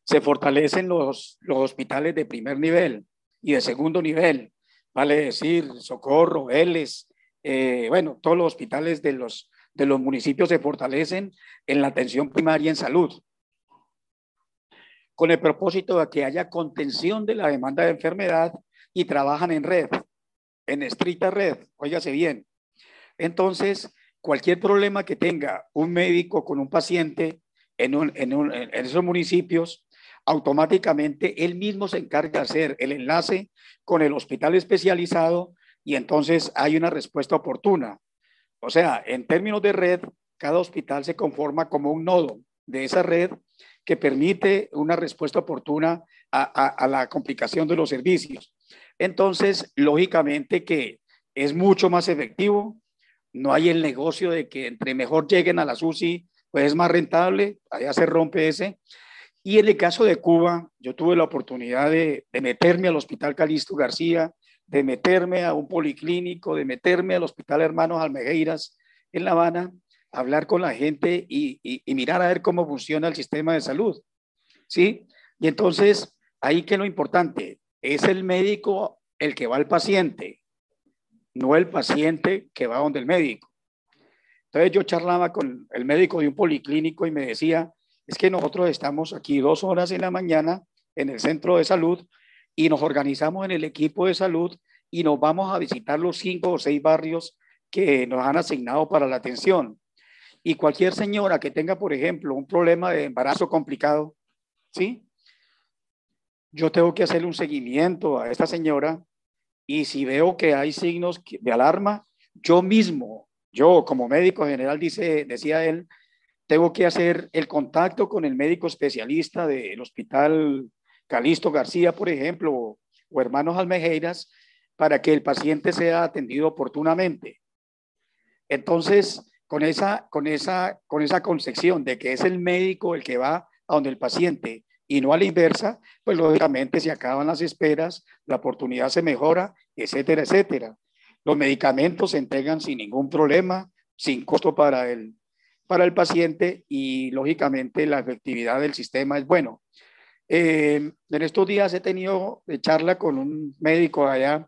Se fortalecen los, los hospitales de primer nivel y de segundo nivel, vale decir, Socorro, Vélez, eh, bueno, todos los hospitales de los, de los municipios se fortalecen en la atención primaria en salud, con el propósito de que haya contención de la demanda de enfermedad y trabajan en red en estricta red, óigase bien. Entonces, cualquier problema que tenga un médico con un paciente en, en, esos municipios, automáticamente él mismo se encarga de hacer el enlace con el hospital especializado y entonces hay una respuesta oportuna. O sea, en términos de red, cada hospital se conforma como un nodo de esa red que permite una respuesta oportuna a la complicación de los servicios. Entonces, lógicamente que es mucho más efectivo, no hay el negocio de que entre mejor lleguen a la SUSI, pues es más rentable, allá se rompe ese. Y en el caso de Cuba, yo tuve la oportunidad de, meterme al Hospital Calixto García, de meterme a un policlínico, de meterme al Hospital Hermanos Almejeiras en La Habana, hablar con la gente y, y mirar a ver cómo funciona el sistema de salud. ¿Sí? Y entonces, ahí que lo importante, es el médico el que va al paciente, no el paciente que va donde el médico. Entonces yo charlaba con el médico de un policlínico y me decía, es que nosotros estamos aquí dos horas en la mañana en el centro de salud y nos organizamos en el equipo de salud y nos vamos a visitar los cinco o seis barrios que nos han asignado para la atención. Y cualquier señora que tenga, por ejemplo, un problema de embarazo complicado, ¿sí? Yo tengo que hacerle un seguimiento a esta señora y si veo que hay signos de alarma, yo mismo, yo como médico general, dice, decía él, tengo que hacer el contacto con el médico especialista del hospital Calisto García, por ejemplo, o hermanos Almejeiras, para que el paciente sea atendido oportunamente. Entonces, con esa, con esa, con esa concepción de que es el médico el que va a donde el paciente y no a la inversa, pues lógicamente se acaban las esperas, la oportunidad se mejora, etcétera, etcétera. Los medicamentos se entregan sin ningún problema, sin costo para el, para el paciente y lógicamente la efectividad del sistema es bueno. Eh, en estos días he tenido de charla con un médico allá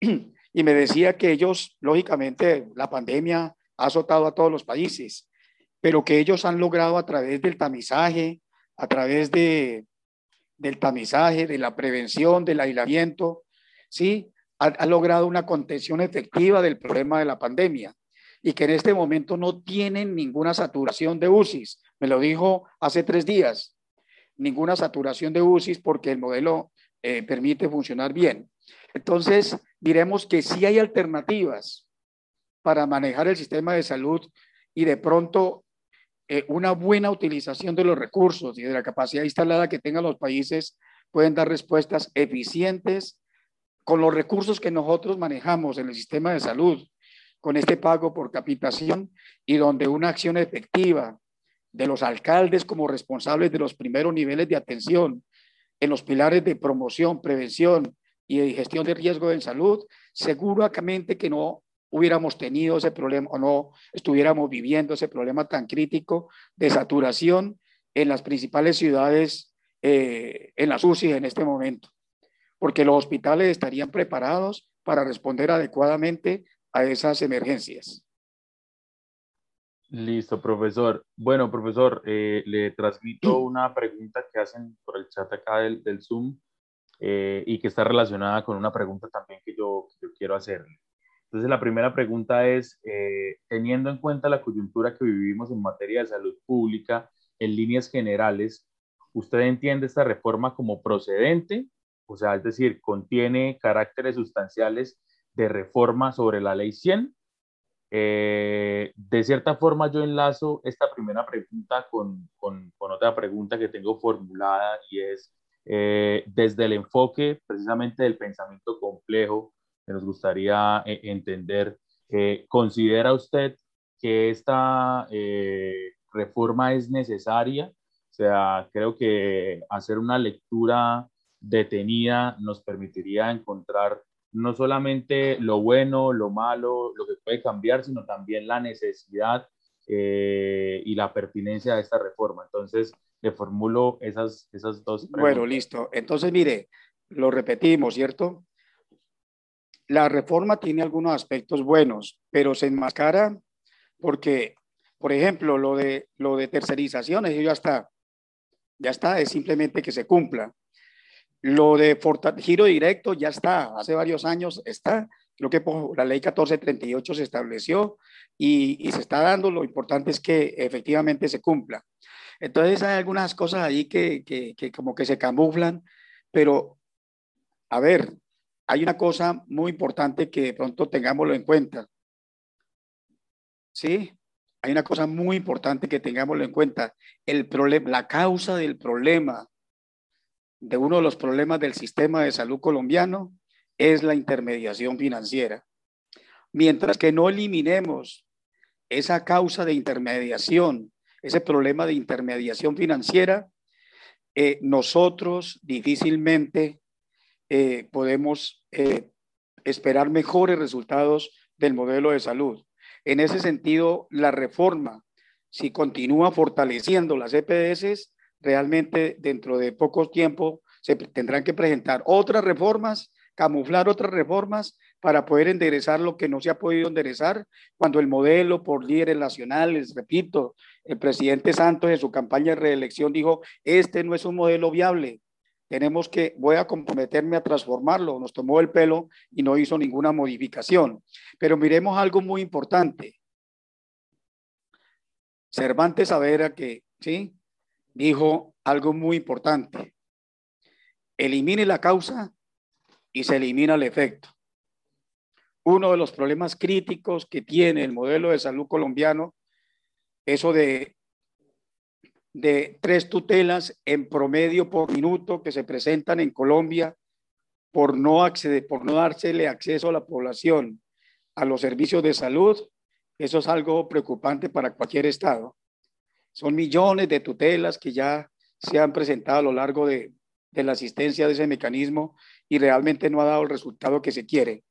y me decía que ellos, lógicamente, la pandemia ha azotado a todos los países, pero que ellos han logrado a través del tamizaje, a través de, del tamizaje, de la prevención, del aislamiento, ¿sí? Ha, ha logrado una contención efectiva del problema de la pandemia y que en este momento no tienen ninguna saturación de UCIs. Me lo dijo hace tres días. Ninguna saturación de UCIs porque el modelo eh, permite funcionar bien. Entonces, diremos que sí hay alternativas para manejar el sistema de salud y de pronto eh, una buena utilización de los recursos y de la capacidad instalada que tengan los países pueden dar respuestas eficientes con los recursos que nosotros manejamos en el sistema de salud con este pago por capitación y donde una acción efectiva de los alcaldes como responsables de los primeros niveles de atención en los pilares de promoción, prevención y gestión de riesgo en salud, seguramente que no hubiéramos tenido ese problema o no estuviéramos viviendo ese problema tan crítico de saturación en las principales ciudades, eh, en las UCI en este momento, porque los hospitales estarían preparados para responder adecuadamente a esas emergencias. Listo, profesor. Bueno, profesor, eh, le transmito una pregunta que hacen por el chat acá del, del Zoom eh, y que está relacionada con una pregunta también que yo, yo quiero hacerle. Entonces, la primera pregunta es, eh, teniendo en cuenta la coyuntura que vivimos en materia de salud pública, en líneas generales, ¿usted entiende esta reforma como procedente? O sea, es decir, contiene caracteres sustanciales de reforma sobre la ley 100. Eh, de cierta forma yo enlazo esta primera pregunta con, con, otra pregunta que tengo formulada y es eh, desde el enfoque precisamente del pensamiento complejo que nos gustaría eh, entender, ¿considera usted que esta reforma es necesaria? O sea, creo que hacer una lectura detenida nos permitiría encontrar no solamente lo bueno, lo malo, lo que puede cambiar, sino también la necesidad eh, y la pertinencia de esta reforma. Entonces, le formulo esas, esas dos preguntas. Bueno, listo. Entonces, mire, lo repetimos, ¿cierto? La reforma tiene algunos aspectos buenos, pero se enmascara porque, por ejemplo, lo de, lo de tercerización, eso ya está. Ya está, es simplemente que se cumpla. Lo de giro directo ya está, hace varios años está, creo que por la ley 1438 se estableció y, se está dando, lo importante es que efectivamente se cumpla. Entonces hay algunas cosas ahí que, como que se camuflan, pero a ver, hay una cosa muy importante que de pronto tengámoslo en cuenta. ¿Sí? Hay una cosa muy importante que tengámoslo en cuenta. El problema, la causa del problema de uno de los problemas del sistema de salud colombiano es la intermediación financiera. Mientras que no eliminemos esa causa de intermediación, ese problema de intermediación financiera, eh, nosotros difícilmente eh, podemos eh, esperar mejores resultados del modelo de salud. En ese sentido, la reforma, si continúa fortaleciendo las EPS, realmente dentro de poco tiempo se tendrán que presentar otras reformas, camuflar otras reformas para poder enderezar lo que no se ha podido enderezar, cuando el modelo por líderes nacionales, repito, el presidente Santos en su campaña de reelección dijo, este no es un modelo viable, tenemos que, voy a comprometerme a transformarlo, nos tomó el pelo y no hizo ninguna modificación. Pero miremos algo muy importante. Cervantes Saavedra que, ¿sí? Dijo algo muy importante. Elimine la causa y se elimina el efecto. Uno de los problemas críticos que tiene el modelo de salud colombiano, eso de, tres tutelas en promedio por minuto que se presentan en Colombia por no, acceder, por no dársele acceso a la población a los servicios de salud, eso es algo preocupante para cualquier estado. Son millones de tutelas que ya se han presentado a lo largo de, de la asistencia de ese mecanismo y realmente no ha dado el resultado que se quiere.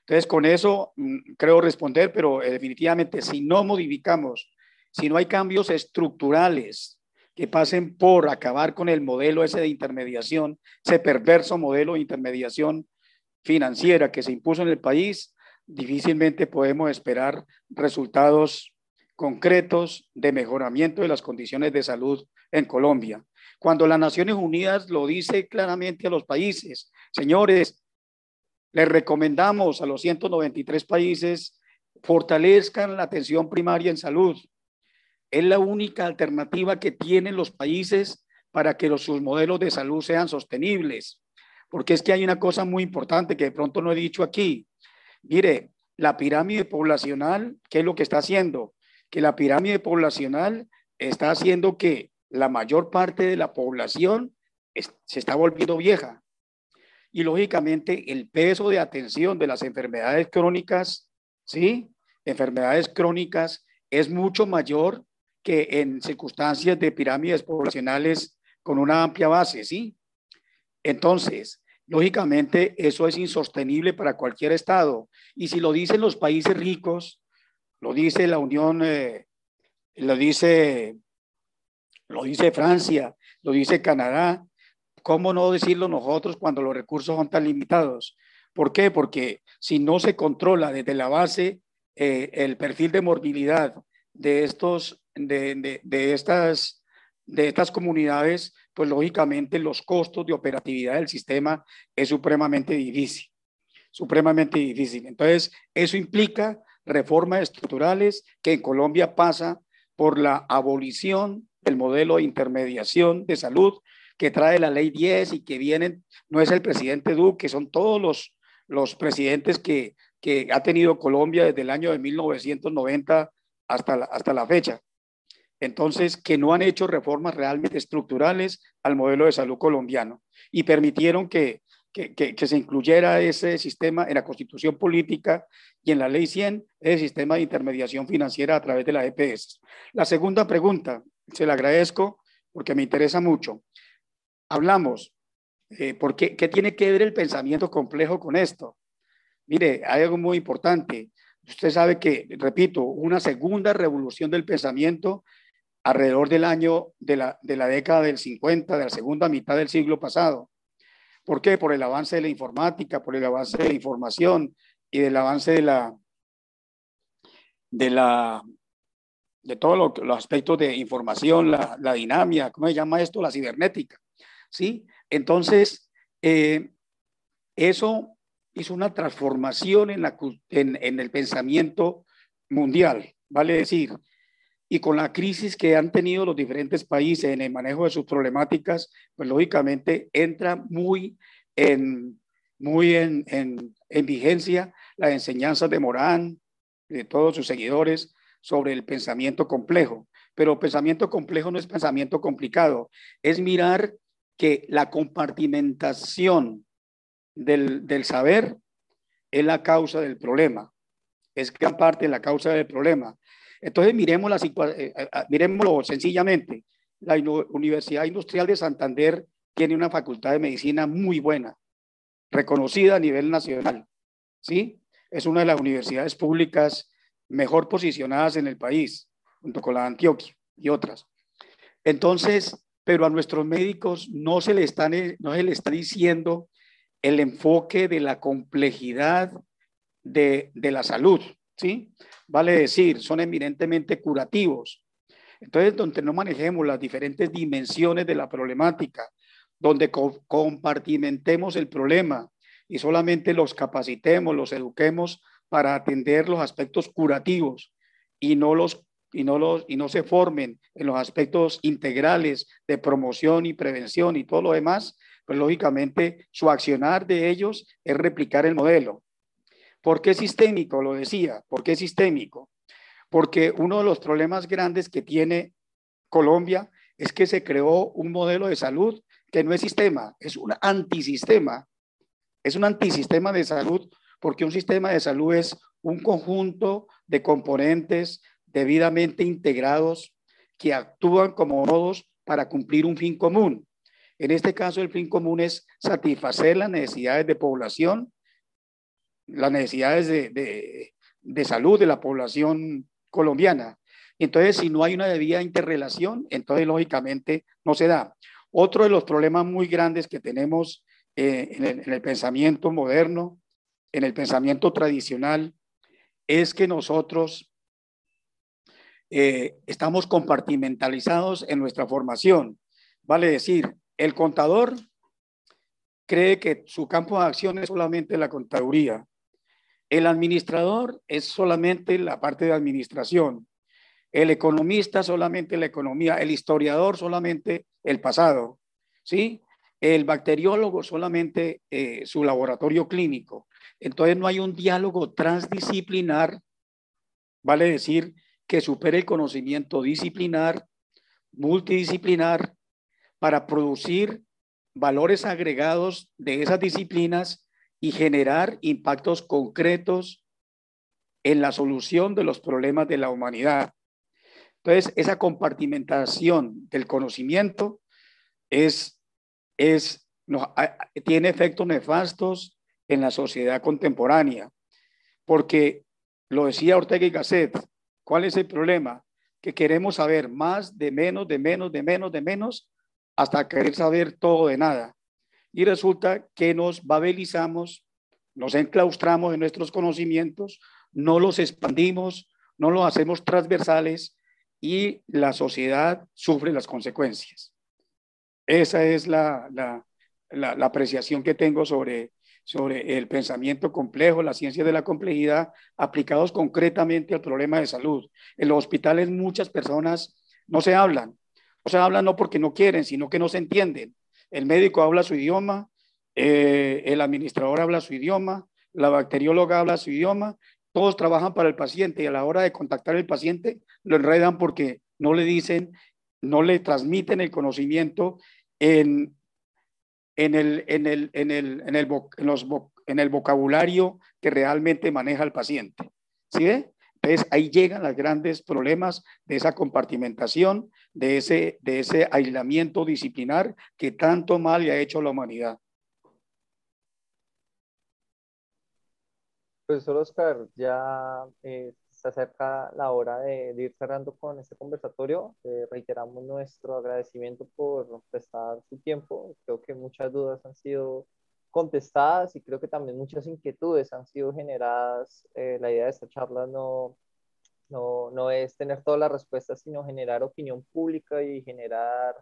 Entonces, con eso mm, creo responder, pero eh, definitivamente si no modificamos, si no hay cambios estructurales que pasen por acabar con el modelo ese de intermediación, ese perverso modelo de intermediación financiera que se impuso en el país, difícilmente podemos esperar resultados concretos de mejoramiento de las condiciones de salud en Colombia. Cuando las Naciones Unidas lo dice claramente a los países, señores, les recomendamos a los 193 países fortalezcan la atención primaria en salud. Es la única alternativa que tienen los países para que los, sus modelos de salud sean sostenibles. Porque es que hay una cosa muy importante que de pronto no he dicho aquí. Mire, la pirámide poblacional, ¿qué es lo que está haciendo? Que la pirámide poblacional está haciendo que la mayor parte de la población se está volviendo vieja. Y lógicamente el peso de atención de las enfermedades crónicas, ¿sí? Enfermedades crónicas es mucho mayor que en circunstancias de pirámides poblacionales con una amplia base, ¿sí? Entonces, lógicamente eso es insostenible para cualquier estado. Y si lo dicen los países ricos, lo dice la Unión, eh, lo dice lo dice Francia, lo dice Canadá. ¿Cómo no decirlo nosotros cuando los recursos son tan limitados? ¿Por qué? Porque si no se controla desde la base eh, el perfil de morbilidad de, estos, de, de, estas, de estas comunidades, pues lógicamente los costos de operatividad del sistema es supremamente difícil, supremamente difícil. Entonces, eso implica reformas estructurales que en Colombia pasa por la abolición el modelo de intermediación de salud que trae la ley 10 y que vienen, no es el presidente Duque, son todos los, los presidentes que, que ha tenido Colombia desde el año de 1990 hasta la, hasta la fecha. Entonces, que no han hecho reformas realmente estructurales al modelo de salud colombiano y permitieron que, que, se incluyera ese sistema en la constitución política y en la ley 100, el sistema de intermediación financiera a través de la EPS. La segunda pregunta, se la agradezco porque me interesa mucho. Hablamos, eh, ¿por qué, qué tiene que ver el pensamiento complejo con esto? Mire, hay algo muy importante. Usted sabe que, repito, una segunda revolución del pensamiento alrededor del año de la, de la década del 50, de la segunda mitad del siglo pasado. ¿Por qué? Por el avance de la informática, por el avance de la información y del avance de la, de la de todos los aspectos de información, la, la, dinámica, ¿cómo se llama esto? La cibernética, ¿sí? Entonces, eh, eso hizo una transformación en, la, en, en, el pensamiento mundial, vale decir, y con la crisis que han tenido los diferentes países en el manejo de sus problemáticas, pues lógicamente entra muy en, muy en, en, en vigencia las enseñanzas de Morán, de todos sus seguidores, sobre el pensamiento complejo. Pero pensamiento complejo no es pensamiento complicado, es mirar que la compartimentación del, saber es la causa del problema, es gran parte de la causa del problema. Entonces miremos la, eh, eh, miremoslo sencillamente. La Universidad Industrial de Santander tiene una facultad de medicina muy buena, reconocida a nivel nacional. ¿sí? Es una de las universidades públicas mejor posicionadas en el país, junto con la Antioquia y otras. Entonces, pero a nuestros médicos no se le está, no se le está diciendo el enfoque de la complejidad de, de la salud, ¿sí? Vale decir, son eminentemente curativos. Entonces, donde no manejemos las diferentes dimensiones de la problemática, donde compartimentemos el problema y solamente los capacitemos, los eduquemos para atender los aspectos curativos y no los y no los y no se formen en los aspectos integrales de promoción y prevención y todo lo demás, pues lógicamente su accionar de ellos es replicar el modelo. ¿Por qué sistémico? Lo decía, ¿por qué sistémico? Porque uno de los problemas grandes que tiene Colombia es que se creó un modelo de salud que no es sistema, es un antisistema. Es un antisistema de salud porque un sistema de salud es un conjunto de componentes debidamente integrados que actúan como nodos para cumplir un fin común. En este caso, el fin común es satisfacer las necesidades de población, las necesidades de, de salud de la población colombiana. Entonces, si no hay una debida interrelación, entonces lógicamente no se da. Otro de los problemas muy grandes que tenemos eh, en, el, pensamiento moderno, en el pensamiento tradicional, es que nosotros eh, estamos compartimentalizados en nuestra formación. Vale decir, el contador cree que su campo de acción es solamente la contaduría. El administrador es solamente la parte de administración el economista solamente la economía, el historiador solamente el pasado, ¿sí? El bacteriólogo solamente eh, su laboratorio clínico. Entonces no hay un diálogo transdisciplinar, vale decir, que supere el conocimiento disciplinar, multidisciplinar, para producir valores agregados de esas disciplinas y generar impactos concretos en la solución de los problemas de la humanidad. Entonces, esa compartimentación del conocimiento es, es, tiene efectos nefastos en la sociedad contemporánea, porque lo decía Ortega y Gasset, ¿cuál es el problema? Que queremos saber más de menos, de menos, de menos, de menos, hasta querer saber todo de nada. Y resulta que nos babelizamos, nos enclaustramos en nuestros conocimientos, no los expandimos, no los hacemos transversales y la sociedad sufre las consecuencias. Esa es la, apreciación que tengo sobre, sobre el pensamiento complejo, la ciencia de la complejidad, aplicados concretamente al problema de salud. En los hospitales muchas personas no se hablan. No se hablan no porque no quieren, sino que no se entienden. El médico habla su idioma, eh, el administrador habla su idioma, la bacterióloga habla su idioma todos trabajan para el paciente y a la hora de contactar al paciente lo enredan porque no le dicen, no le transmiten el conocimiento en, en, el, en, el, en, el, en, el, en, en el vocabulario que realmente maneja el paciente. ¿Sí ve? Ahí llegan los grandes problemas de esa compartimentación, de ese, de ese aislamiento disciplinar que tanto mal le ha hecho a la humanidad. Profesor Oscar, ya eh, se acerca la hora de, ir cerrando con este conversatorio. Eh, reiteramos nuestro agradecimiento por prestar su tiempo. Creo que muchas dudas han sido contestadas y creo que también muchas inquietudes han sido generadas. Eh, la idea de esta charla no, no, no, es tener todas las respuestas, sino generar opinión pública y generar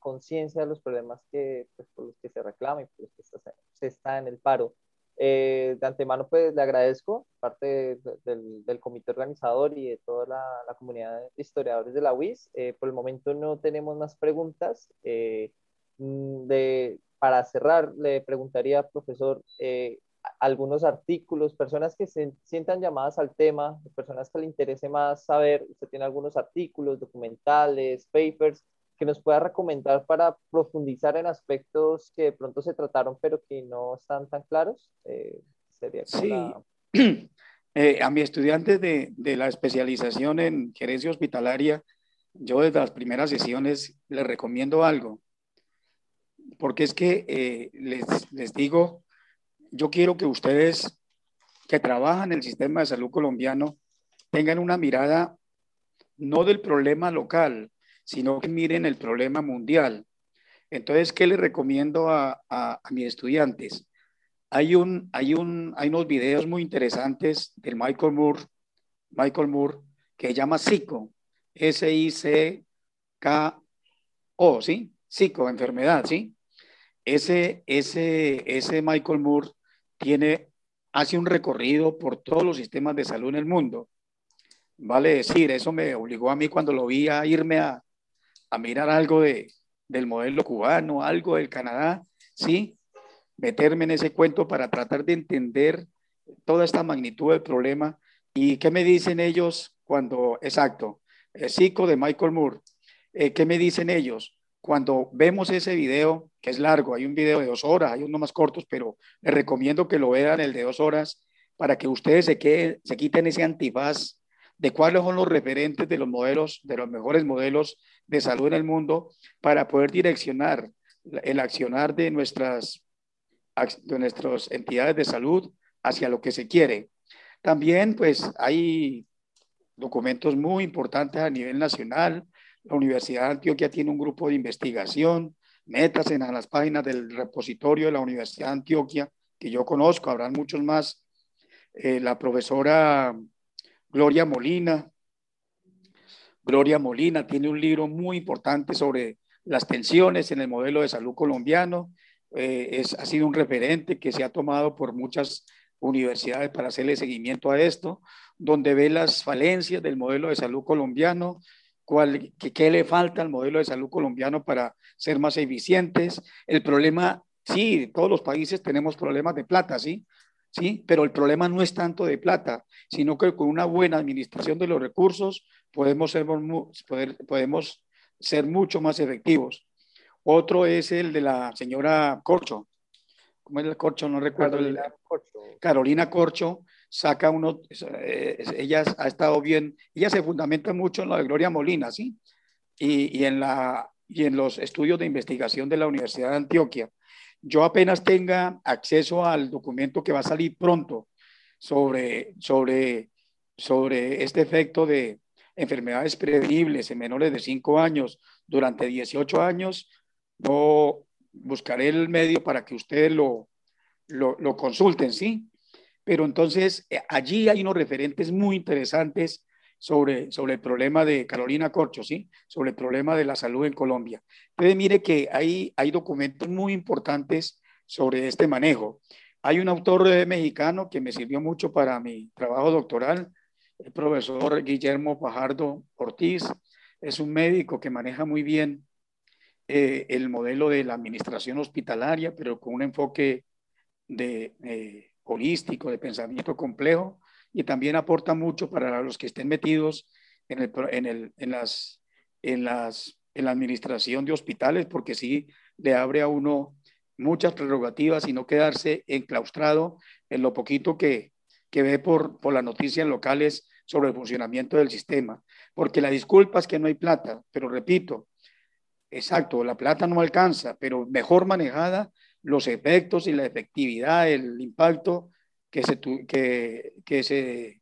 conciencia de los problemas que, pues, por los que se reclama y por los que se está en el paro. Eh, de antemano, pues le agradezco, parte del, del, comité organizador y de toda la, la, comunidad de historiadores de la UIS. Eh, por el momento no tenemos más preguntas. Eh, mm, de, para cerrar, le preguntaría, profesor, algunos artículos, personas que se sientan llamadas al tema, personas que le interese más saber, usted tiene algunos artículos, documentales, papers, que nos pueda recomendar para profundizar en aspectos que de pronto se trataron pero que no están tan claros? Eh, sería sí. Eh, a mi estudiante de, de, la especialización en gerencia hospitalaria, yo desde las primeras sesiones les recomiendo algo, porque es que eh, les, les digo, yo quiero que ustedes que trabajan en el sistema de salud colombiano tengan una mirada no del problema local, sino que miren el problema mundial. Entonces, ¿qué les recomiendo a, a, mis estudiantes? hay, un, hay, un, hay unos videos muy interesantes del Michael Moore, Michael Moore, que se llama SICO, S-I-C-K-O, ¿sí? SICO, enfermedad, ¿sí? Ese, ese, ese Michael Moore tiene, hace un recorrido por todos los sistemas de salud en el mundo. Vale decir, eso me obligó a mí cuando lo vi a irme a, a mirar algo de, del modelo cubano, algo del Canadá, ¿sí? Meterme en ese cuento para tratar de entender toda esta magnitud del problema y qué me dicen ellos cuando, exacto, el psico de Michael Moore, eh, ¿qué me dicen ellos? Cuando vemos ese video, que es largo, hay un video de dos horas, hay unos más cortos, pero les recomiendo que lo vean el de dos horas para que ustedes se, queden, se quiten ese antifaz de cuáles son los referentes de los modelos, de los mejores modelos de salud en el mundo para poder direccionar el accionar de nuestras, de nuestras entidades de salud hacia lo que se quiere. También, pues, hay documentos muy importantes a nivel nacional. La Universidad de Antioquia tiene un grupo de investigación. Métanse a las páginas del repositorio de la Universidad de Antioquia, que yo conozco, habrán muchos más. Eh, la profesora Gloria Molina. Gloria Molina tiene un libro muy importante sobre las tensiones en el modelo de salud colombiano. Eh, es, ha sido un referente que se ha tomado por muchas universidades para hacerle seguimiento a esto, donde ve las falencias del modelo de salud colombiano, cuál, qué le falta al modelo de salud colombiano para ser más eficientes. El problema, sí, todos los países tenemos problemas de plata, ¿sí? ¿sí? Pero el problema no es tanto de plata, sino que con una buena administración de los recursos podemos ser, podemos ser mucho más efectivos. Otro es el de la señora Corcho. ¿Cómo es el Corcho? No recuerdo. Carolina Corcho. Carolina Corcho saca uno, eh, ella ha estado bien, ella se fundamenta mucho en lo de Gloria Molina, ¿sí? Y, y, en la, y en los estudios de investigación de la Universidad de Antioquia yo apenas tenga acceso al documento que va a salir pronto sobre, sobre, sobre este efecto de enfermedades prevenibles en menores de 5 años durante 18 años, no buscaré el medio para que ustedes lo, lo, lo consulten, ¿sí? Pero entonces eh, allí hay unos referentes muy interesantes sobre, sobre el problema de Carolina Corcho, ¿sí? Sobre el problema de la salud en Colombia. Entonces, mire que hay, hay documentos muy importantes sobre este manejo. Hay un autor eh, mexicano que me sirvió mucho para mi trabajo doctoral, el profesor Guillermo Pajardo Ortiz. Es un médico que maneja muy bien eh, el modelo de la administración hospitalaria, pero con un enfoque de, eh, holístico, de pensamiento complejo y también aporta mucho para los que estén metidos en, las, en la administración de hospitales, porque sí le abre a uno muchas prerrogativas y no quedarse enclaustrado en lo poquito que, que ve por, por las noticias locales sobre el funcionamiento del sistema. Porque la disculpa es que no hay plata, pero repito, exacto, la plata no alcanza, pero mejor manejada, los efectos y la efectividad, el impacto que se, que, que se,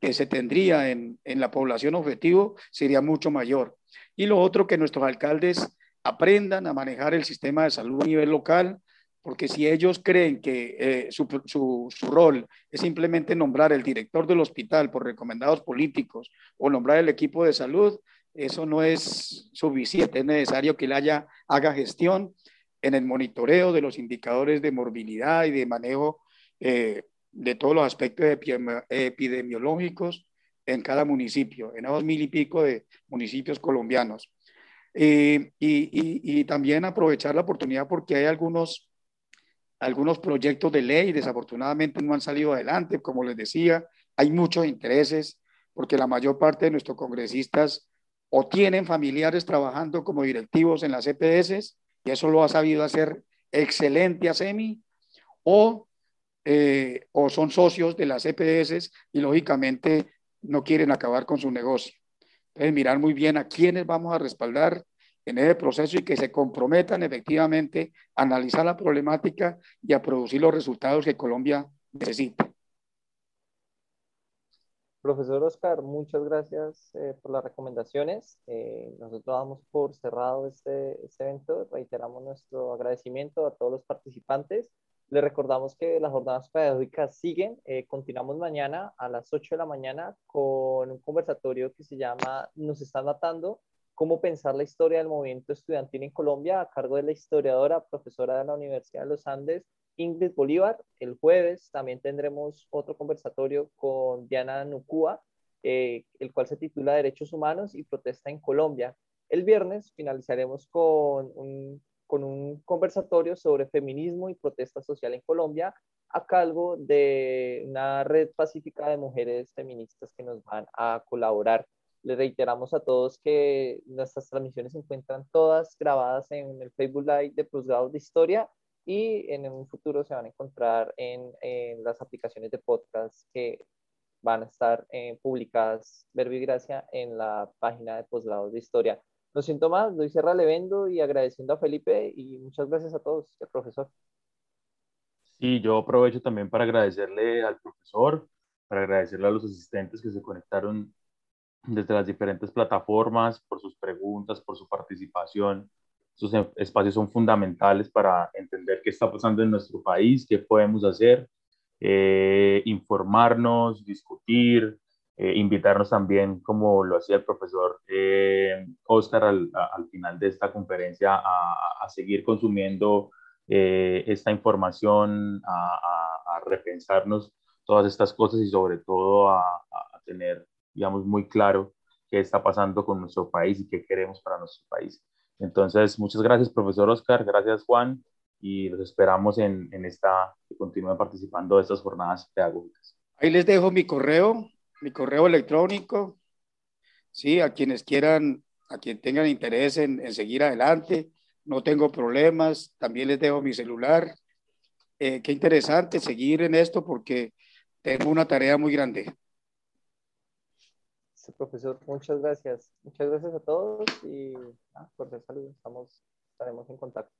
que se tendría en, en la población objetivo sería mucho mayor. Y lo otro, que nuestros alcaldes aprendan a manejar el sistema de salud a nivel local, porque si ellos creen que eh, su, su, su, rol es simplemente nombrar el director del hospital por recomendados políticos o nombrar el equipo de salud, eso no es suficiente. Es necesario que él haya, haga gestión en el monitoreo de los indicadores de morbilidad y de manejo eh, de todos los aspectos epidemiológicos en cada municipio, en dos mil y pico de municipios colombianos. Eh, y, también aprovechar la oportunidad porque hay algunos, algunos proyectos de ley, desafortunadamente no han salido adelante, como les decía, hay muchos intereses porque la mayor parte de nuestros congresistas o tienen familiares trabajando como directivos en las EPS, y eso lo ha sabido hacer excelente ASEMI, o eh, o son socios de las EPS y lógicamente no quieren acabar con su negocio. Entonces, mirar muy bien a quiénes vamos a respaldar en ese proceso y que se comprometan efectivamente a analizar la problemática y a producir los resultados que Colombia necesita. Profesor Oscar, muchas gracias eh, por las recomendaciones. Eh, nosotros damos por cerrado este, este evento. Reiteramos nuestro agradecimiento a todos los participantes Les recordamos que las jornadas pedagógicas siguen. Eh, continuamos mañana a las 8 de la mañana con un conversatorio que se llama Nos están matando, cómo pensar la historia del movimiento estudiantil en Colombia a cargo de la historiadora, profesora de la Universidad de los Andes, Ingrid Bolívar. El jueves también tendremos otro conversatorio con Diana Nucúa, eh, el cual se titula Derechos Humanos y Protesta en Colombia. El viernes finalizaremos con un con un conversatorio sobre feminismo y protesta social en Colombia a cargo de una red pacífica de mujeres feministas que nos van a colaborar. Les reiteramos a todos que nuestras transmisiones se encuentran todas grabadas en el Facebook Live de Plusgrados de Historia y en un futuro se van a encontrar en, las aplicaciones de podcast que van a estar eh, publicadas, Verbo y Gracia, en la página de Postgrados de Historia. No siento más, doy cierra y agradeciendo a Felipe y muchas gracias a todos, el profesor. Sí, yo aprovecho también para agradecerle al profesor, para agradecerle a los asistentes que se conectaron desde las diferentes plataformas, por sus preguntas, por su participación. Sus em, espacios son fundamentales para entender qué está pasando en nuestro país, qué podemos hacer, eh, informarnos, discutir, eh, invitarnos también, como lo hacía el profesor eh, Oscar al, al, final de esta conferencia, a, a seguir consumiendo eh, esta información, a, a, repensarnos todas estas cosas y sobre todo a, tener, digamos, muy claro qué está pasando con nuestro país y qué queremos para nuestro país. Entonces, muchas gracias, profesor Oscar, gracias, Juan, y los esperamos en, en esta, que continúen participando de estas jornadas pedagógicas. Ahí les dejo mi correo mi correo electrónico, sí, a quienes quieran, a quien tengan interés en, en seguir adelante, no tengo problemas, también les dejo mi celular. Eh, qué interesante seguir en esto porque tengo una tarea muy grande. Profesor, muchas gracias. Muchas gracias a todos y ah, por salud, estamos, estaremos en contacto.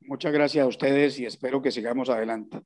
Muchas gracias a ustedes y espero que sigamos adelante.